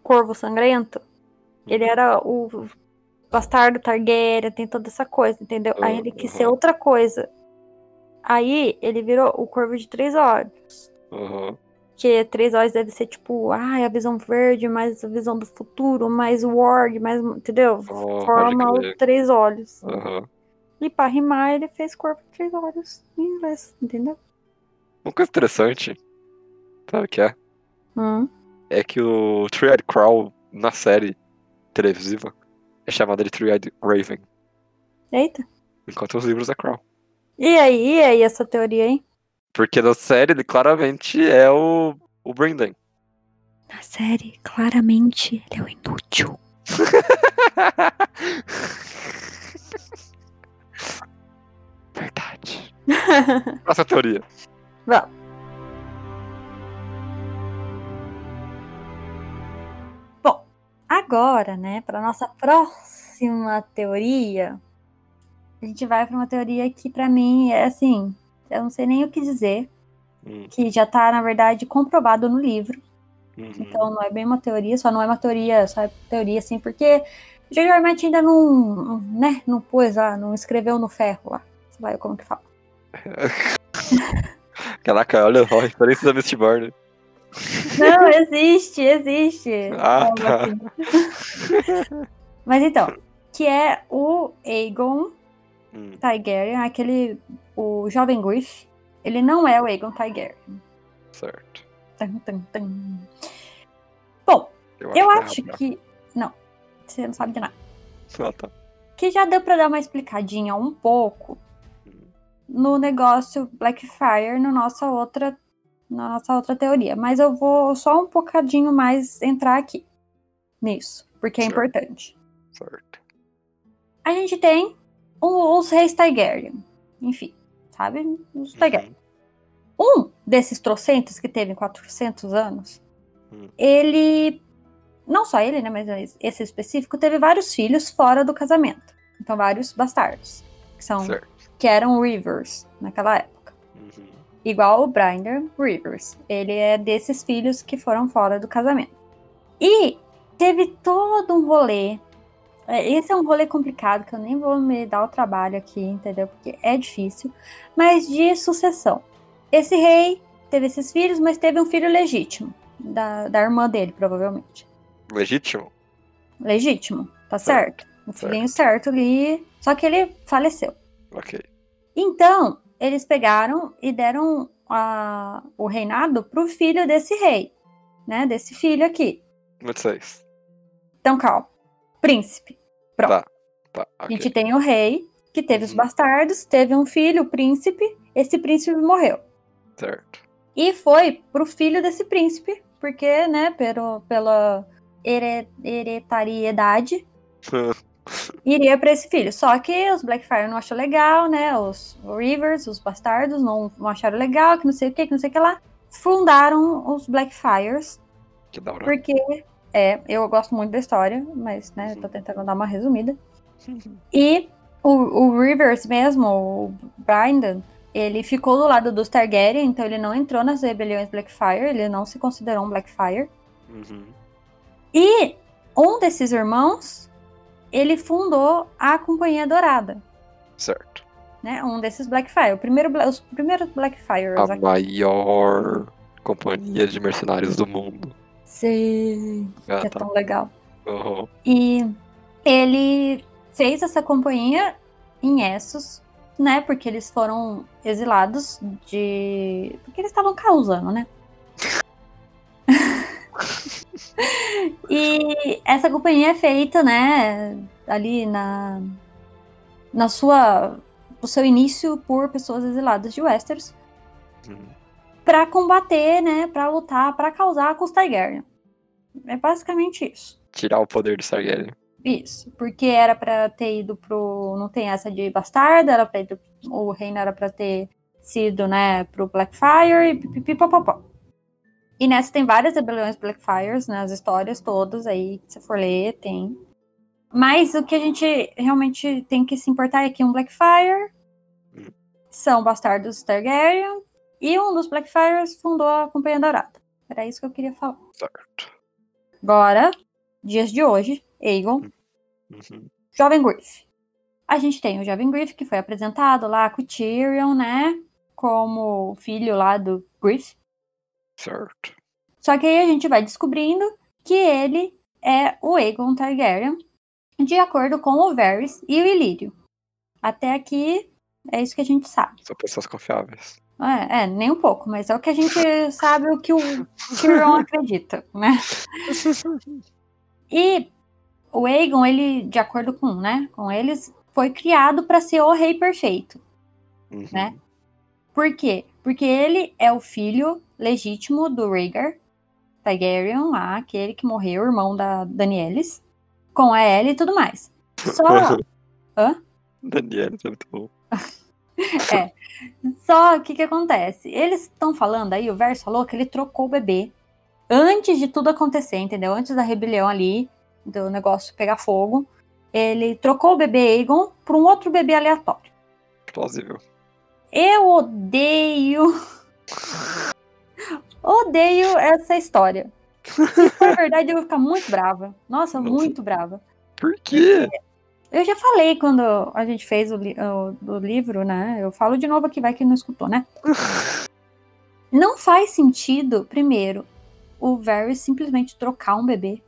Corvo Sangrento. Ele Hum. era o bastardo Targaryen, tem toda essa coisa, entendeu? Aí ele quis ser Uhum. outra coisa. Aí, ele virou o Corvo de Três Olhos. Aham. Que três olhos deve ser tipo, ah, a visão verde, mais a visão do futuro, mais o Ward, mais. Entendeu? Oh, Forma pode o crer. três olhos. Aham. E pra rimar, ele fez corpo de três olhos em inglês, entendeu? Uma coisa interessante, sabe o que é? Hum. É que o Three-Eyed Crow, na série televisiva, é chamado de Three-Eyed Raven, Eita. enquanto os livros é Crow. E aí, e aí, essa teoria, hein? Porque na série ele claramente é o, o Brendan. Na série, claramente, ele é o inútil. Verdade. Próxima teoria. Vamos. Bom, agora, né, para nossa próxima teoria, a gente vai para uma teoria que pra mim é assim, eu não sei nem o que dizer, Hum, que já tá, na verdade, comprovado no livro. uhum. Então não é bem uma teoria, só não é uma teoria, só é teoria assim, porque o George R. R. Martin ainda não, né, não pôs lá, não escreveu no ferro lá. Sei lá como que fala. Caraca, olha só, referências da Mistborn. Não, existe, existe. Ah, tá. assim. Mas então, que é o Aegon Hum, Targaryen, aquele, o jovem Griff, ele não é o Aegon Targaryen. certo. Tum, tum, tum. Bom, eu que é acho que, não, você não sabe de nada. Ah, tá. Que já deu pra dar uma explicadinha um pouco no negócio Blackfire, na nossa outra, na nossa outra teoria. Mas eu vou só um bocadinho mais entrar aqui nisso, porque é Certo. importante. Certo. A gente tem os reis Targaryen, enfim, sabe? Os Targaryen. Uhum. Um desses trocentos que teve 400 anos, Hum. ele, não só ele, né, mas esse específico, teve vários filhos fora do casamento. Então, vários bastardos, que, são, Certo. que eram Rivers naquela época. Uhum. Igual o Brinder Rivers. Ele é desses filhos que foram fora do casamento. E teve todo um rolê. É, Esse é um rolê complicado que eu nem vou me dar o trabalho aqui, entendeu? Porque é difícil. Mas de sucessão. Esse rei teve esses filhos, mas teve um filho legítimo. Da, da irmã dele, provavelmente. Legítimo? Legítimo, tá Certo, certo? O filhinho certo ali. Só que ele faleceu. Ok. Então, eles pegaram e deram a- o reinado pro filho desse rei, né? Desse filho aqui. 26. Então, calma. Príncipe. Pronto. Tá. Tá, A ok. gente tem o rei, que teve os Uhum. bastardos, teve um filho, o príncipe. Esse príncipe morreu. Certo. E foi pro filho desse príncipe, porque, né, pelo, pela here- hereditariedade, iria pra esse filho. Só que os Blackfire não achou legal, né? Os Rivers, os bastardos, não, não acharam legal, que não sei o que, que não sei o que lá. Fundaram os Blackfires, que da hora. porque é, eu gosto muito da história, mas, né, eu tô tentando dar uma resumida. E o, o Rivers mesmo, o Brynden, ele ficou do lado dos Targaryen, então ele não entrou nas rebeliões Blackfire, ele não se considerou um Blackfire. Uhum. E um desses irmãos, ele fundou a Companhia Dourada, Certo. né? Um desses Blackfire, o primeiro, os primeiros Blackfires. A aqui. maior companhia de mercenários do mundo. Sim, Ah, que é tá. tão legal. Uhum. E ele fez essa companhia em Essos, né? Porque eles foram exilados de. Porque eles estavam causando, né? e essa companhia é feita, né? Ali na. Na sua. O seu início por pessoas exiladas de Westeros. Uhum. Pra combater, né? Pra lutar, pra causar com os Targaryen. É basicamente isso. Tirar o poder do Targaryen. Isso, porque era pra ter ido pro. Não tem essa de bastardo, era ir, o reino era pra ter sido, né, pro Blackfire e pipipipopopó. E nessa tem várias rebeliões Blackfires, né, as histórias todas aí, se você for ler, tem. Mas o que a gente realmente tem que se importar é que um Blackfire Hum. são bastardos Targaryen e um dos Blackfires fundou a Companhia Dourada. Era isso que eu queria falar. Certo. Agora, dias de hoje, Aegon Uhum. Jovem Griff. A gente tem o Jovem Griff, que foi apresentado lá com o Tyrion, né? Como filho lá do Griff. Certo. Só que aí a gente vai descobrindo que ele é o Aegon Targaryen, de acordo com o Varys e o Ilírio. Até aqui é isso que a gente sabe. São pessoas confiáveis. É, é, nem um pouco, mas é o que a gente sabe o que o Tyrion acredita, né? E o Aegon, ele, de acordo com, né, com eles, foi criado para ser o rei perfeito. Uhum. Né? Por quê? Porque ele é o filho legítimo do Rhaegar Targaryen, lá, aquele que morreu, irmão da Danielis, com a Ellie e tudo mais. Só, Daniel, isso é muito bom. só o que que acontece? Eles estão falando aí, o Verso falou que ele trocou o bebê antes de tudo acontecer, entendeu? Antes da rebelião ali, do negócio pegar fogo, ele trocou o bebê Aegon por um outro bebê aleatório. Plausível. Eu odeio. odeio essa história. Se for verdade, eu vou ficar muito brava. Nossa, Nossa. muito brava. Por quê? Eu já falei quando a gente fez o, li- o- o livro, né? Eu falo de novo aqui, vai que não escutou, né? Não faz sentido, primeiro, o Varys simplesmente trocar um bebê.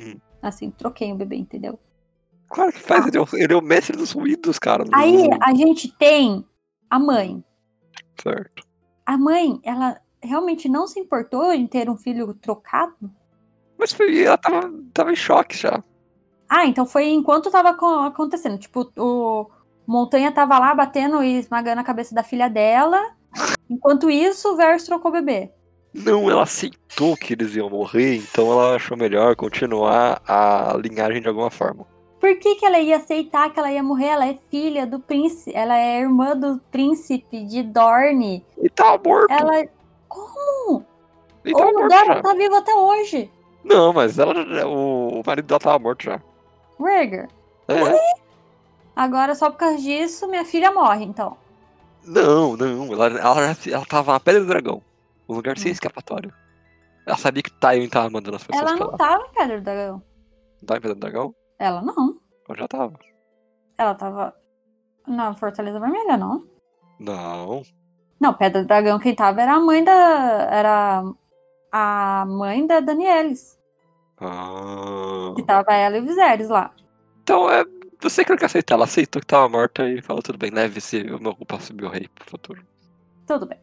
Hum. Assim, troquei um bebê, entendeu? Claro que faz, ele é, o, ele é o mestre dos ruídos, cara. Aí a gente tem a mãe. Certo. A mãe, ela realmente não se importou em ter um filho trocado? Mas foi, ela tava, tava em choque já. Ah, então foi enquanto tava acon- acontecendo. Tipo, o Montanha tava lá batendo e esmagando a cabeça da filha dela. Enquanto isso, o Varys trocou o bebê. Não, ela aceitou que eles iam morrer, então ela achou melhor continuar a linhagem de alguma forma. Por que, que ela ia aceitar que ela ia morrer? Ela é filha do príncipe. Ela é irmã do príncipe de Dorne. Ele tava morto. Ela. Como? Ele tava o morto já. tá vivo até hoje. Não, mas ela, o marido dela tava morto já. É. Agora, só por causa disso, minha filha morre, então. Não, não. Ela, ela, ela tava na Pedra do Dragão. Um lugar sem Hum. escapatório. Ela sabia que Tywin tava mandando as pessoas ela pra não tava em Pedra do Dragão. Não tava em Pedra do Dragão? Ela não. Eu já tava. Ela tava na Fortaleza Vermelha, não? Não. Não, Pedra do Dragão, quem tava era a mãe da. Era a mãe da Danielis. Ah. Que tava ela e o Viserys lá. Então é. Você que não quer aceitar. Ela aceitou que tava morta e falou: tudo bem, leve-se, eu me ocupo subir o rei pro futuro. Tudo bem.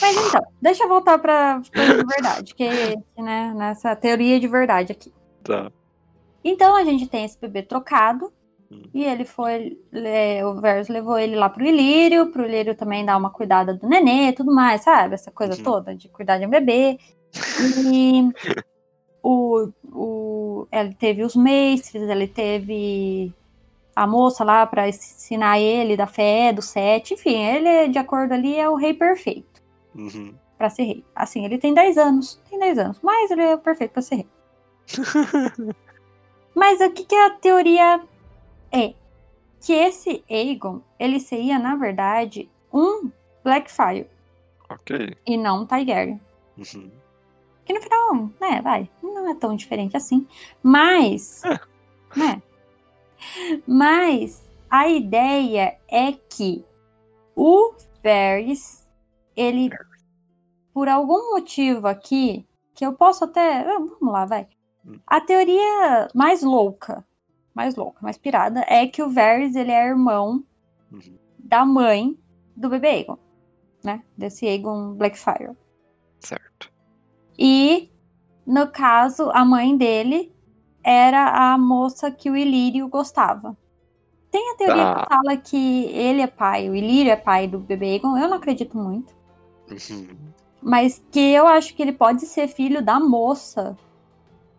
Mas então, deixa eu voltar pra coisa de verdade, que né, nessa teoria de verdade aqui. Tá. Então a gente tem esse bebê trocado. Hum. E ele foi. é, o Verus levou ele lá pro Ilírio, pro Ilírio também dar uma cuidada do nenê e tudo mais, sabe? Essa coisa Uhum. toda de cuidar de um bebê. E o, o, ele teve os mestres, ele teve a moça lá pra ensinar ele da fé, do sete, enfim, ele, de acordo ali, é o rei perfeito Uhum. pra ser rei. Assim, ele tem 10 anos, tem 10 anos, mas ele é o perfeito pra ser rei. Mas o que, que a teoria é? Que esse Aegon, ele seria, na verdade, um Blackfire ok. e não um Targaryen. Uhum. Que no final, né, vai, não é tão diferente assim. Mas, É. né? Mas a ideia é que o Varys, ele, por algum motivo aqui, que eu posso até. ah, Vamos lá, vai. A teoria mais louca, mais louca, mais pirada, é que o Varys, ele é irmão Uhum. da mãe do bebê Aegon, né? Desse Aegon Blackfire. Certo. E, no caso, a mãe dele era a moça que o Ilírio gostava. Tem a teoria Tá. que fala que ele é pai, o Ilírio é pai do bebê Aegon. Eu não acredito muito. Uhum. Mas que eu acho que ele pode ser filho da moça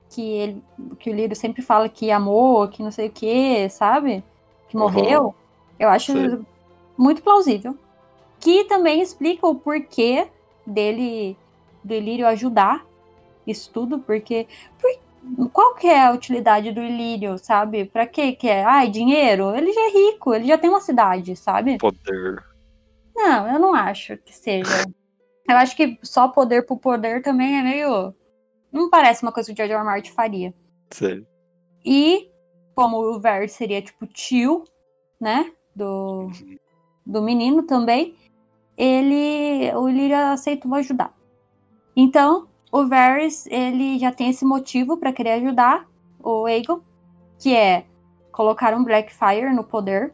que, ele, que o Ilírio sempre fala que amou, que não sei o que, sabe? Que Uhum. morreu. Eu acho Sei. muito plausível. Que também explica o porquê dele, do Ilírio ajudar isso tudo, porque por- qual que é a utilidade do Ilírio, sabe? Pra que que é? Ai, dinheiro? Ele já é rico, ele já tem uma cidade, sabe? Poder. Não, eu não acho que seja. Eu acho que só poder por poder também é meio. Não parece uma coisa que o George R. Martin faria. Sei. E, como o Varys seria tipo tio, né? Do, Uhum. do menino também, ele. O Ilírio aceitou ajudar. Então, o Varys, ele já tem esse motivo pra querer ajudar o Aegon, que é colocar um Blackfire no poder,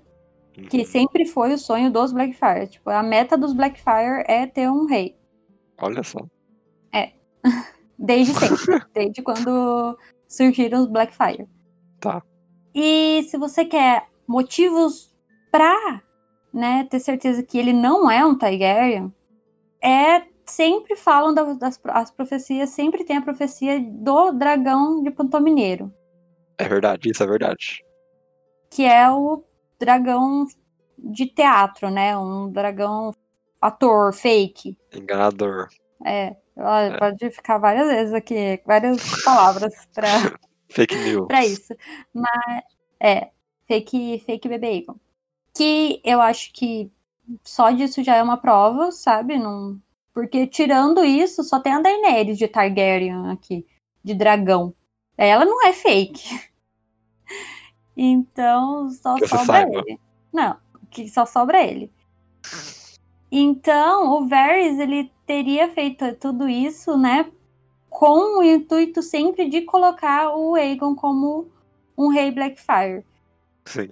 que Uhum. sempre foi o sonho dos Blackfire. Tipo, a meta dos Blackfire é ter um rei. Olha só. Desde sempre. desde quando surgiram os Blackfire. Tá. E se você quer motivos pra né, ter certeza que ele não é um Targaryen, é sempre falam da- das as profecias, sempre tem a profecia do dragão de Pantomineiro, É verdade, isso é verdade. que é o dragão de teatro, né? Um dragão ator fake. Enganador. É, olha, pode ficar várias vezes aqui, várias palavras pra, Fake news. pra isso. Mas é, fake, fake bebê Egon. Que eu acho que só disso já é uma prova, sabe? Não... Porque tirando isso, só tem a Daenerys de Targaryen aqui, de dragão. Ela não é fake. Então, só Que sobra ele. Não, que só sobra ele. Então, o Varys, ele teria feito tudo isso, né? Com o intuito sempre de colocar o Aegon como um rei Blackfire. Sim.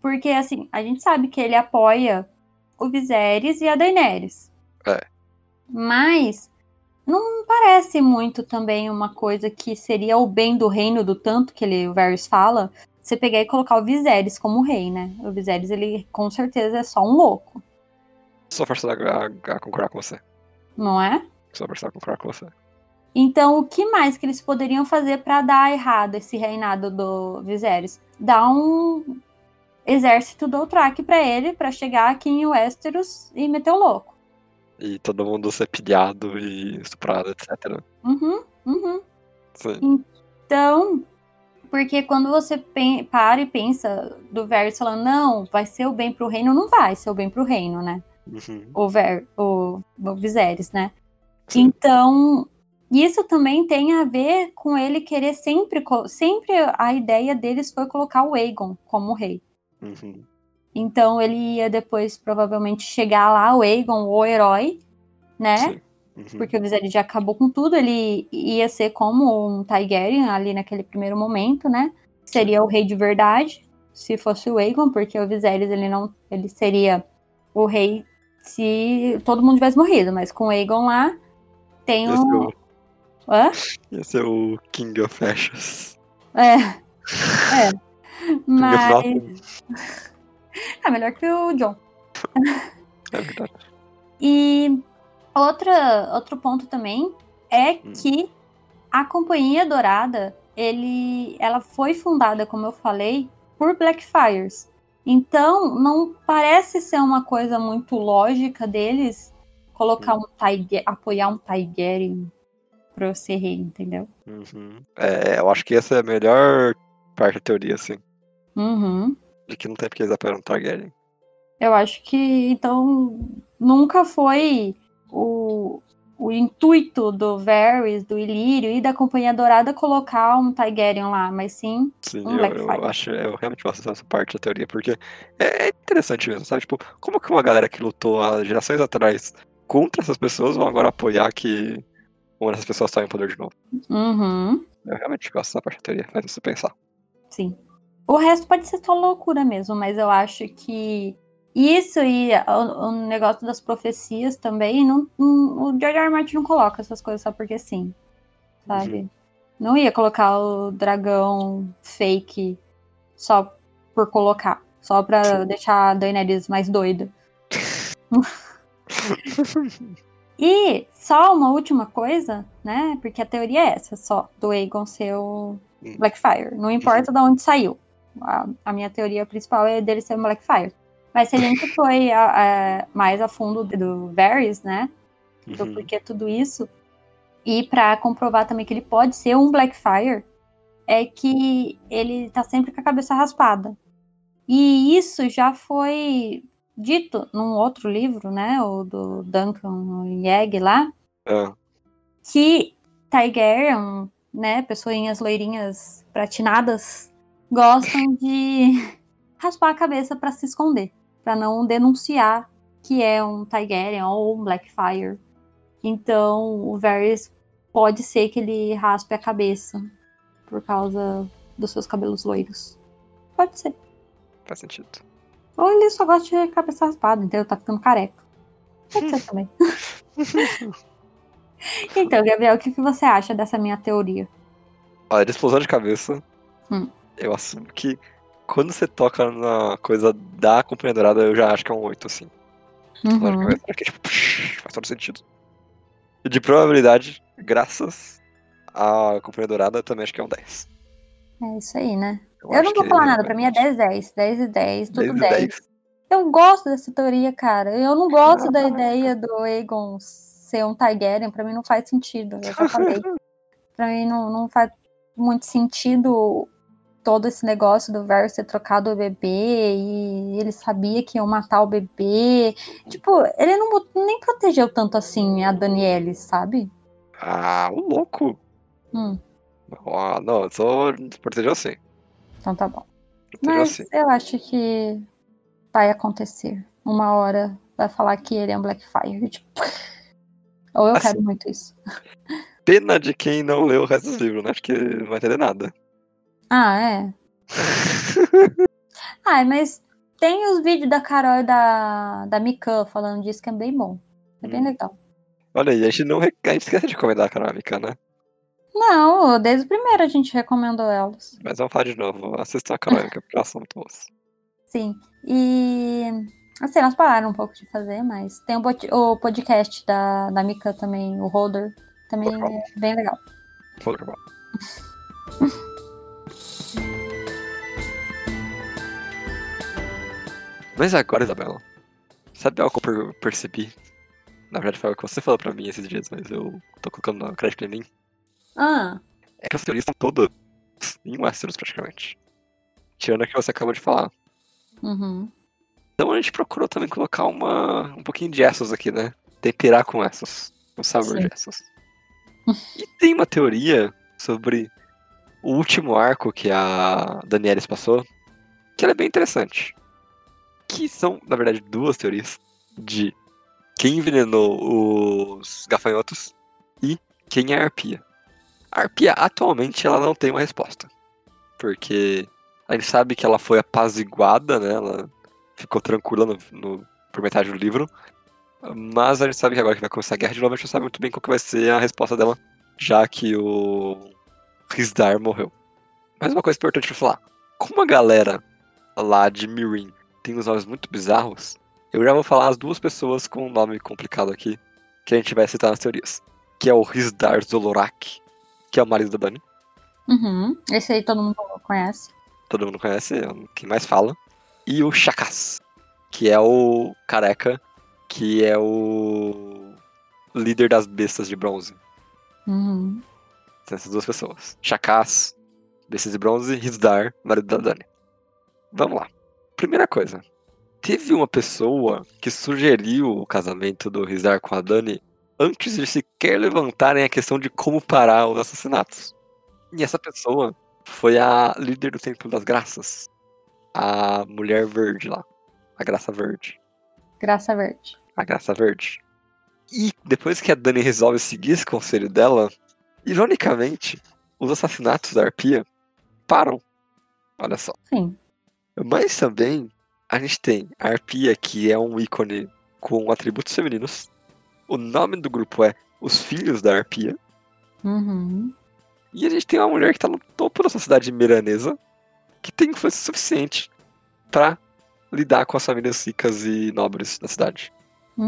Porque, assim, a gente sabe que ele apoia o Viserys e a Daenerys. É. Mas não parece muito também uma coisa que seria o bem do reino do tanto que ele, o Varys fala, você pegar e colocar o Viserys como rei, né? O Viserys, ele com certeza é só um louco, Sou forçado a, a- concordar com você. não é? Sou forçado a concordar com você. Então, o que mais que eles poderiam fazer pra dar errado esse reinado do Viserys? Dar um exército do Outrak pra ele, pra chegar aqui em Westeros e meter o louco. E todo mundo ser pilhado e estuprado, etc. Uhum, uhum. Sim. Então, porque quando você para e pensa do Varys falando, não, vai ser o bem pro reino, não vai ser o bem pro reino, né? Uhum. O, Ver, o, o Viserys, né? Sim. Então, isso também tem a ver com ele querer sempre, sempre a ideia deles foi colocar o Aegon como rei. Uhum. Então ele ia depois provavelmente chegar lá, o Aegon, o herói, né? Uhum. Porque o Viserys já acabou com tudo, ele ia ser como um Targaryen ali naquele primeiro momento, né? Seria o rei de verdade, se fosse o Aegon, porque o Viserys ele não, ele seria o rei se todo mundo tivesse morrido, mas com o Aegon lá, tem Esse é um. o, Hã? esse é o King of Ashes. É. É. Mas. É melhor que o John. É verdade. E outra, outro ponto também é Hum. que a Companhia Dourada, ele, ela foi fundada, como eu falei, por Blackfires. Então, não parece ser uma coisa muito lógica deles colocar um Targaryen, apoiar um pra ser rei, entendeu? Uhum. É, eu acho que essa é a melhor parte da teoria, assim. Uhum. De que não tem porque eles apoiaram Targaryen. Eu acho que, então, nunca foi o, o intuito do Varys, do Ilírio e da Companhia Dourada colocar um Targaryen lá, mas sim Sim, Um eu, eu acho, eu realmente gosto dessa parte da teoria, porque é é interessante mesmo, sabe? Tipo, como que uma galera que lutou há gerações atrás contra essas pessoas vão agora apoiar que uma dessas pessoas está em poder de novo? Uhum, Eu realmente gosto dessa parte da teoria, faz você pensar. sim. O resto pode ser só loucura mesmo, mas eu acho que isso e o, o negócio das profecias também, não, não- o George R. R. Martin não coloca essas coisas só porque sim, sabe? Não ia colocar o dragão fake só por colocar, só pra Sim. deixar a Daenerys mais doida. E só uma última coisa, né? Porque a teoria é essa só, do Aegon ser o. Blackfire. Não importa de onde saiu. A, a minha teoria principal é dele ser um Blackfire. Mas se a gente foi a- a- mais a fundo do Varys, né? Do Uhum. porquê tudo isso, e pra comprovar também que ele pode ser um Blackfire, é que ele tá sempre com a cabeça raspada. E isso já foi dito num outro livro, né? O do Duncan Yeg lá, Ah, que Targaryen, né, pessoinhas loirinhas pratinadas, gostam de raspar a cabeça pra se esconder, pra não denunciar que é um Targaryen ou um Blackfire. Então, o Varys pode ser que ele raspe a cabeça por causa dos seus cabelos loiros. Pode ser. faz sentido. Ou ele só gosta de cabeça raspada, então tá ficando careca. Pode ser também. então, Gabriel, o que que você acha dessa minha teoria? Olha, de explosão de cabeça, Hum. Eu assumo que quando você toca na coisa da Companhia Dourada, eu já acho que é um 8, assim. Uhum. cabeça, porque, tipo, faz todo sentido. E de probabilidade, graças à Companhia Dourada, eu também acho que é um 10. É isso aí, né? Eu, acho não vou que falar nada, pra mim é 10, 10. 10 e 10, tudo 10 10. e 10. Eu gosto dessa teoria, cara. Eu não gosto da Ah. ideia do Aegon ser um Targaryen, pra mim não faz sentido. Eu já falei. pra mim não, não faz muito sentido todo esse negócio do Varys ter trocado o bebê e ele sabia que iam matar o bebê. Tipo, ele não nem protegeu tanto assim a Daniele, sabe? Ah, o louco. Hum, Ah, não, sou protegeu assim. então tá bom. Protegeu Mas eu acho que vai acontecer. Uma hora vai falar que ele é um Blackfire. Tipo... Ou eu Assim. quero muito isso. Pena de quem não leu o resto dos livros, né? Acho que não vai entender nada. Ah, é? Ai, mas tem os vídeos da Carol e da, da Mikan falando disso que é bem bom. É bem Hum. legal. Olha aí, a gente não a gente esquece de recomendar a Canômica, né? Não, desde o primeiro a gente recomendou elas. Mas vamos falar de novo. Assistam a Canômica, porque elas são muito boas. Sim. E. Assim, nós pararam um pouco de fazer, mas tem o, pod- o podcast da, da Mika também, o Holder. Também é bem legal. Vou Mas agora, Isabela, sabe algo que eu per- percebi? Na verdade, foi algo que você falou pra mim esses dias, mas eu tô colocando na crédito em mim. Ah, É que as teorias são todas em Westeros, praticamente. Tirando a que você acabou de falar. uhum. Então a gente procurou também colocar uma, um pouquinho de Essos aqui, né? Temperar com Essos. O sabor Sim. de Essos. e tem uma teoria sobre o último arco que a Danielis passou, que ela é bem interessante. Que são, na verdade, duas teorias de quem envenenou os gafanhotos e quem é a arpia. A arpia, atualmente, ela não tem uma resposta. Porque a gente sabe que ela foi apaziguada, né? Ela ficou tranquila no, no- por metade do livro. Mas a gente sabe que agora que vai começar a guerra de novo, a gente não sabe muito bem qual que vai ser a resposta dela, já que o Rizdar morreu. Mas uma coisa importante pra falar. Como a galera lá de Mirin tem uns nomes muito bizarros, eu já vou falar as duas pessoas com um nome complicado aqui, que a gente vai citar nas teorias. Que é o Rizdar Zolorak, que é o marido da Dani. Uhum. Esse aí todo mundo conhece. Todo mundo conhece, é quem mais fala. E o Chakas, que é o careca, que é o líder das bestas de bronze. Uhum. Tem essas duas pessoas. Chakas, bestas de bronze, Rizdar, marido da Dani. Vamos lá. Primeira coisa. Teve uma pessoa que sugeriu o casamento do Rizdar com a Dani antes de sequer levantarem a questão de como parar os assassinatos. E essa pessoa foi a líder do Templo das Graças. A mulher verde lá. A Graça Verde. Graça Verde. A Graça Verde. E depois que a Dani resolve seguir esse conselho dela, ironicamente, os assassinatos da Arpia param. Olha só. Sim. Mas também a gente tem a Arpia, que é um ícone com atributos femininos. O nome do grupo é Os Filhos da Arpia. Uhum. E a gente tem uma mulher que tá no topo da sociedade miranesa, que tem influência suficiente pra lidar com as famílias ricas e nobres da cidade.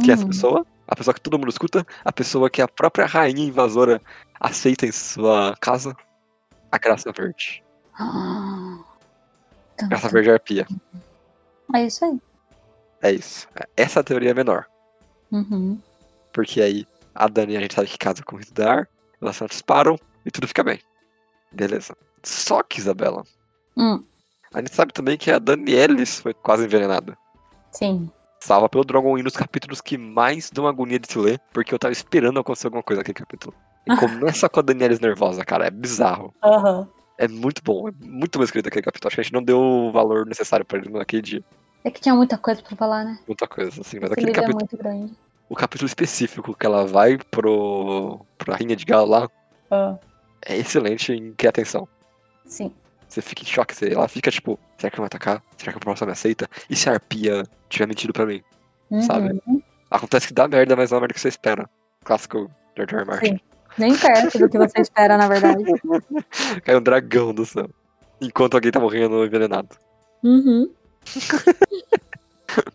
Que é essa Uhum. pessoa? A pessoa que todo mundo escuta? A pessoa que a própria rainha invasora aceita em sua casa? A Graça Verde. Ah. Tum, Graça tum. Verde Arpia. É isso aí. É isso. Essa é teoria menor. Uhum. Porque aí a Dani a gente sabe que casa com o Hildar, os assassinatos param e tudo fica bem. Beleza. Só que, Isabela, Hum. a gente sabe também que a Danielis foi quase envenenada. Sim. Salva pelo Dragon nos capítulos que mais dão agonia de se ler, porque eu tava esperando acontecer alguma coisa naquele capítulo. E começa com a Danielis nervosa, cara. É bizarro. Aham. É muito bom. É muito bem escrito aquele capítulo. Acho que a gente não deu o valor necessário pra ele naquele dia. É que tinha muita coisa pra falar, né? Muita coisa, assim. Mas Esse aquele é capítulo, muito grande. o capítulo específico que ela vai pro. pra Rinha de Galo lá, Ah. é excelente em criar atenção. Sim. Você fica em choque, você, ela fica tipo, será que vai atacar? Será que a próxima me aceita? E se a arpia tiver mentido pra mim? Uhum. Sabe? Acontece que dá merda, mas não é a merda que você espera. Clássico George R. R. Martin. Sim. Nem perto do que você espera, na verdade. Cai um dragão do céu. Enquanto alguém tá morrendo envenenado. Uhum.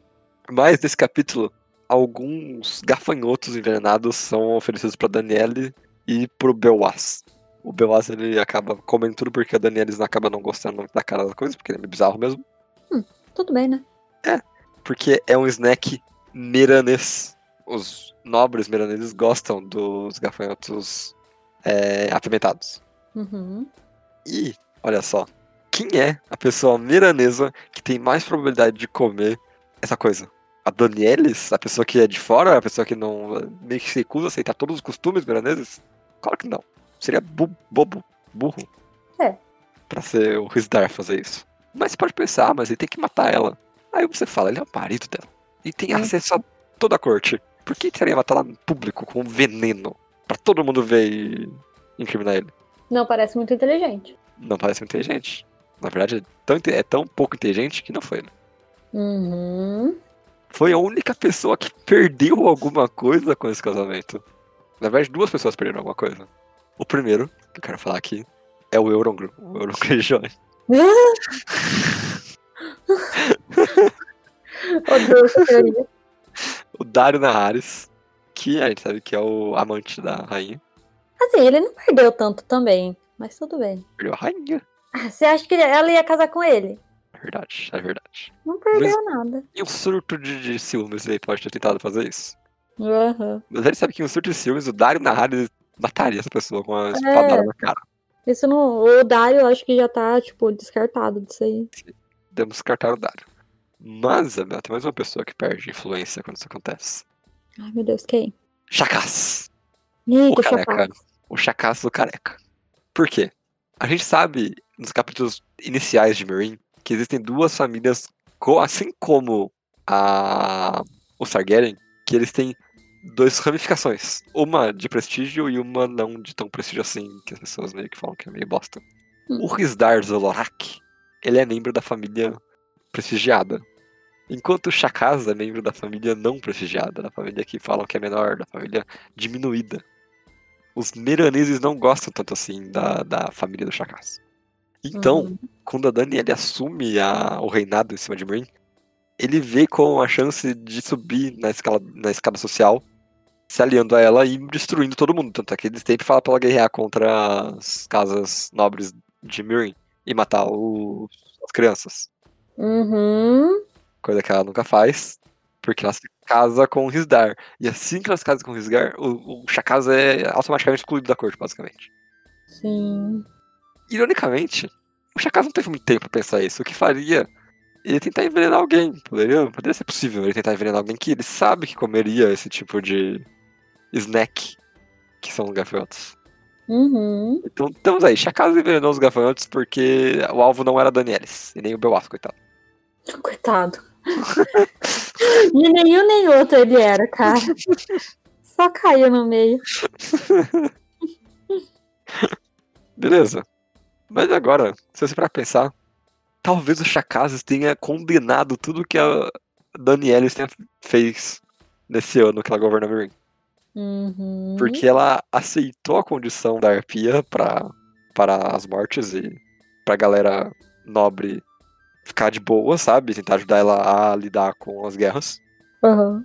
Mas nesse capítulo, alguns gafanhotos envenenados são oferecidos pra Daniele e pro Belwas. O Belwas ele acaba comendo tudo porque a Daniele não acaba não gostando da cara da coisa, porque ele é meio bizarro mesmo. Tudo bem, né? Porque é um snack miranês. Os nobres miraneses gostam dos gafanhotos é, apimentados. Uhum. E, olha só, quem é a pessoa miranesa que tem mais probabilidade de comer essa coisa? A Danielis? A pessoa que é de fora? A pessoa que não meio que se recusa a aceitar todos os costumes miraneses? Claro que não. Seria bu- bobo, burro. É. Pra ser o Rizdar fazer isso. Mas você pode pensar, mas ele tem que matar ela. Aí você fala, ele é o marido dela. E tem acesso a toda a corte. Por que teria matar lá no público com veneno? Pra todo mundo ver e incriminar ele? Não parece muito inteligente. Não parece muito inteligente. Na verdade, é tão, é tão pouco inteligente que não foi. Né? Uhum. Foi a única pessoa que perdeu alguma coisa com esse casamento. Na verdade, duas pessoas perderam alguma coisa. O primeiro, que eu quero falar aqui, é o Eurongru, o Euron Greyjoy. Odeio essa teoria. O Dario Naharis, que a gente sabe que é o amante da rainha. Assim, ele não perdeu tanto também, mas tudo bem. Perdeu a rainha. Ah, Você acha que ela ia casar com ele? É verdade, é verdade. Não perdeu nada. E um surto de, de ciúmes ele pode ter tentado fazer isso. Aham. Mas a gente sabe que em um surto de ciúmes, o Dario Naharis mataria essa pessoa com uma espadada na cara. Isso não. O Dario, eu acho que já tá, tipo, descartado disso aí. Podemos descartar o Dario. Mas, Isabela, tem mais uma pessoa que perde influência quando isso acontece. Ai, meu Deus, quem? Chacás. Eita, careca. chapado. O Chacás do Careca. Por quê? A gente sabe, nos capítulos iniciais de Meereen, que existem duas famílias, assim como a os Targaryen, que eles têm duas ramificações. Uma de prestígio e uma não de tão prestígio assim, que as pessoas meio que falam que é meio bosta. Hum. O Rizdar Zolorak, ele é membro da família prestigiada. Enquanto o Chakaza é membro da família não prestigiada, da família que falam que é menor, da família diminuída. Os meraneses não gostam tanto assim da, da família do Chakaza. Então, Uhum. quando a Daniela assume a- o reinado em cima de Meereen, ele vê com a chance de subir na, escala, na escada social, se aliando a ela e destruindo todo mundo. Tanto é que ele sempre fala pra ela guerrear contra as casas nobres de Meereen e matar os- as crianças. Uhum. Coisa que ela nunca faz, porque ela se casa com o Risdar. E assim que ela se casa com o Risdar, o, o Chakaza é automaticamente excluído da corte, basicamente. Sim. Ironicamente, o Chakaza não teve muito tempo pra pensar isso. O que faria ele tentar envenenar alguém? Poderia, poderia ser possível ele tentar envenenar alguém que ele sabe que comeria esse tipo de snack, que são os gafanhotos. Uhum. Então estamos aí, Chakaza envenenou os gafanhotos porque o alvo não era Danielis, e nem o Beowato, coitado. Coitado. E nenhum nem outro ele era, cara. Só caiu no meio. Beleza. Mas agora, se você para pensar, talvez o Chakazes tenha condenado tudo que a Danielis tenha fez nesse ano que ela governa Meereen. Uhum. Porque ela aceitou a condição da arpia pra, para as mortes e pra galera nobre ficar de boa, sabe? Tentar ajudar ela a lidar com as guerras. Uhum.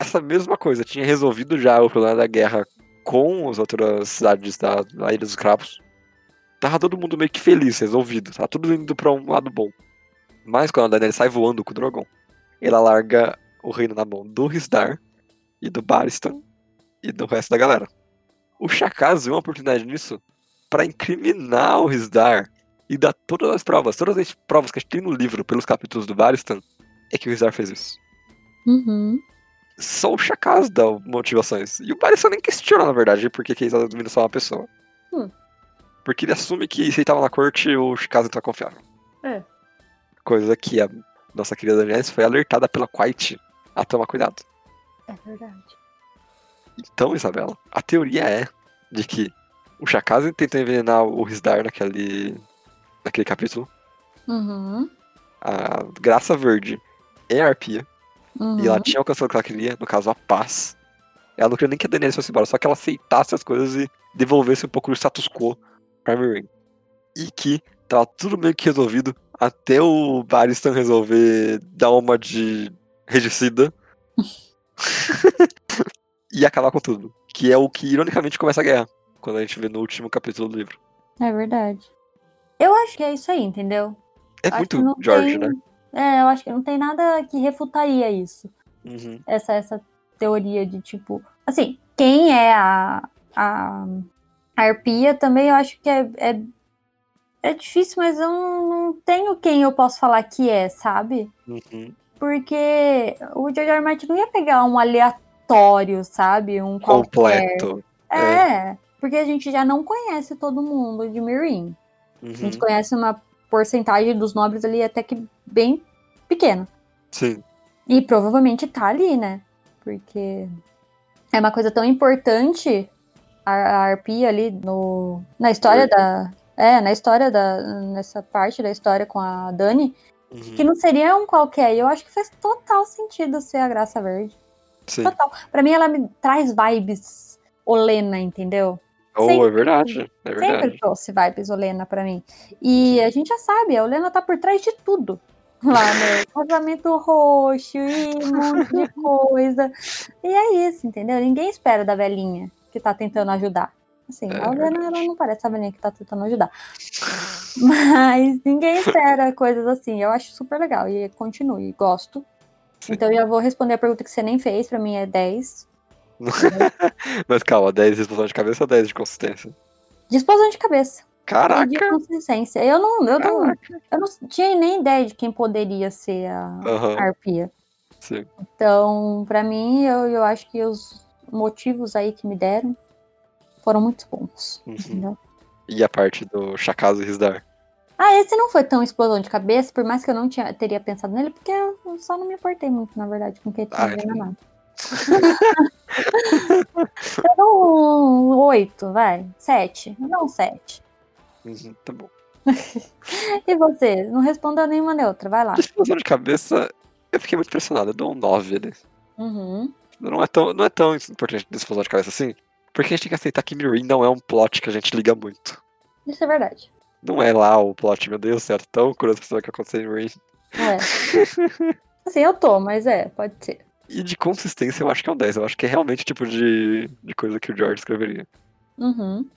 Essa mesma coisa tinha resolvido já o problema da guerra com as outras cidades da, da Ilha dos Cravos. Tava todo mundo meio que feliz, resolvido. Tava tudo indo pra um lado bom. Mas quando a Daenerys sai voando com o Drogon, ela larga o reino na mão do Risdar e do Barristan e do resto da galera. O Chakaz viu uma oportunidade nisso pra incriminar o Risdar e dar todas as provas, todas as provas que a gente tem no livro pelos capítulos do Barristan, é que o Risdar fez isso Uhum. só o Chakaz dá motivações. E o Barristan nem questiona, na verdade, porque que ele tá dormindo só uma pessoa. Hum. Porque ele assume que se ele tava na corte, o Chakaz tá confiável. É. Coisa que a nossa querida Daenerys foi alertada pela Quiet a tomar cuidado. É verdade. Então, Isabela, a teoria é de que o Chakaz tentou envenenar o Risdar naquele, naquele capítulo. Uhum. A Graça Verde é a Arpia. Uhum. E ela tinha alcançado o que ela queria, no caso, a paz. Ela não queria nem que a Daenerys fosse embora, só que ela aceitasse as coisas e devolvesse um pouco do status quo pra Meereen. E que tava tudo meio que resolvido até o Barristan resolver dar uma de regicida e acabar com tudo. Que é o que, ironicamente, começa a guerra, quando a gente vê no último capítulo do livro. É verdade. Eu acho que é isso aí, entendeu? É Acho muito George, tem- né? É, eu acho que não tem nada que refutaria isso. Uhum. Essa, essa teoria de tipo. Assim, quem é a, a arpia também eu acho que é, é, é difícil, mas eu não, não tenho quem eu posso falar que é, sabe? Uhum. Porque o George R. Martin não ia pegar um aleatório, sabe? Um qualquer. Completo. É, porque a gente já não conhece todo mundo de Meereen. A gente Uhum. conhece uma porcentagem dos nobres ali até que bem pequena. Sim. E provavelmente tá ali, né? Porque é uma coisa tão importante a, a arpia ali no, na história da. É, na história da. Nessa parte da história com a Dani, Uhum. que não seria um qualquer. E eu acho que faz total sentido ser a Graça Verde. Sim. Total. Pra mim, ela me traz vibes Olena, entendeu? Oh, Sempre- é verdade. É Sempre verdade. trouxe vibes Olena pra mim. E a gente já sabe, a Olena tá por trás de tudo. Lá no casamento roxo e um monte de coisa. E é isso, entendeu? Ninguém espera da velhinha que tá tentando ajudar. Assim, É a Olena ela não parece a velhinha que tá tentando ajudar. Mas ninguém espera coisas assim. Eu acho super legal e continue, gosto. Então eu vou responder a pergunta que você nem fez, pra mim é 10. Mas calma, 10 de explosão de cabeça ou 10 de consistência? De explosão de cabeça. E de Caraca! consistência. Eu não, eu não, Caraca! eu não tinha nem ideia de quem poderia ser a Aham, arpia. sim. Então, pra mim, eu, eu acho que os motivos aí que me deram foram muito bons. Uhum. E a parte do Chakazo e Risdar? Ah, esse não foi tão explosão de cabeça, por mais que eu não tinha, teria pensado nele, porque eu só não me importei muito, na verdade, com quem tinha Ah, envenenado. eu um oito, vai. Sete. Um sete. Uhum, tá bom. E você? Não respondeu nenhuma nem outra, vai lá. Explosão de cabeça, Eu fiquei muito impressionado, eu dou um 9 ali. Uhum. Não é tão, não é tão importante explosão de cabeça assim. Porque a gente tem que aceitar que Mirin não é um plot que a gente liga muito. Isso é verdade. Não é lá o plot, meu Deus, certo? Tão curioso pra saber o que aconteceu em Mirin. É. assim, eu tô, mas é, pode ser. E de consistência eu acho que é um 10. Eu acho que é realmente o tipo de, de coisa que o George escreveria. Uhum.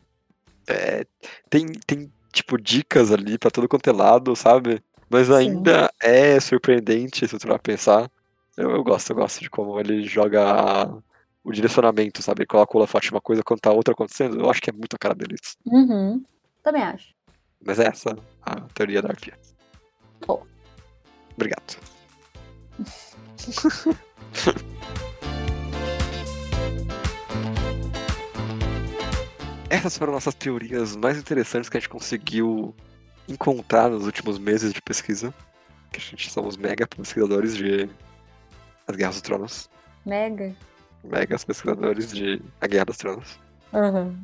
É, tem, tem, tipo, dicas ali pra todo quanto é lado, sabe? Mas ainda é surpreendente se tu vai pensar. Eu, eu gosto, eu gosto de como ele joga o direcionamento, sabe? Ele coloca o holofote uma coisa quando tá outra acontecendo. Eu acho que é muito a cara deles. Uhum. Também acho. Mas é essa a teoria da arpia. Pô. Obrigado. Essas foram nossas teorias mais interessantes que a gente conseguiu encontrar nos últimos meses de pesquisa. Que a gente somos mega pesquisadores de As Guerras dos Tronos. Mega. Megas pesquisadores de A Guerra dos Tronos. Uhum.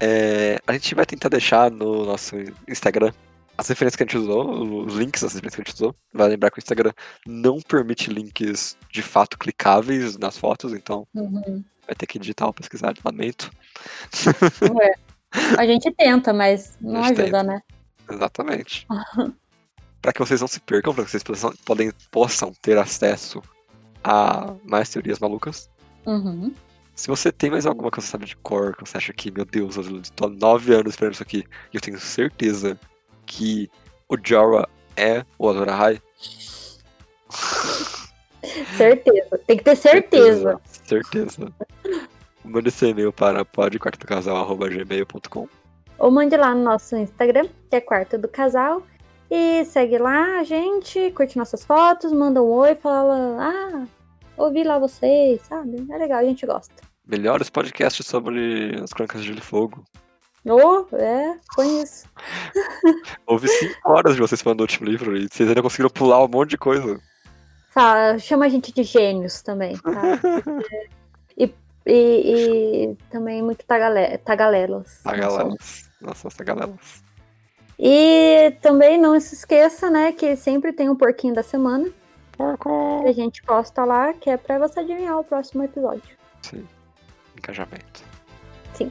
É, a gente vai tentar deixar no nosso Instagram as referências que a gente usou, os links das referências que a gente usou. Vai lembrar que o Instagram não permite links de fato clicáveis nas fotos, então Uhum. vai ter que digitar ou pesquisar, lamento. Não é. A gente tenta, mas não ajuda, né? Exatamente. para que vocês não se percam, para que vocês possam, podem, possam ter acesso a mais teorias malucas. Uhum. Se você tem mais alguma que você sabe de cor, que você acha que, meu Deus, eu tô há nove anos esperando isso aqui, e eu tenho certeza que o Jorah é o Azor Ahai. Certeza. Tem que ter certeza. Certeza. Mande seu e-mail para podquartodocasal.gmail.com Ou mande lá no nosso Instagram, que é Quarto do Casal. E segue lá a gente, curte nossas fotos, manda um oi, fala, ah, ouvi lá vocês, sabe? É legal, a gente gosta. Melhores podcasts sobre as Crônicas de Gelo e Fogo. Ou, é, conheço. Houve cinco horas de vocês falando do último livro e vocês ainda conseguiram pular um monte de coisa. Fala, chama a gente de gênios também, tá? e, e, e também muito tagale, tagalelas. Tagalelas. Nossa, nossa, tagalelas. E também não se esqueça, né, que sempre tem um porquinho da semana. Porco. Que a gente posta lá, que é pra você adivinhar o próximo episódio. Sim. Engajamento. Sim.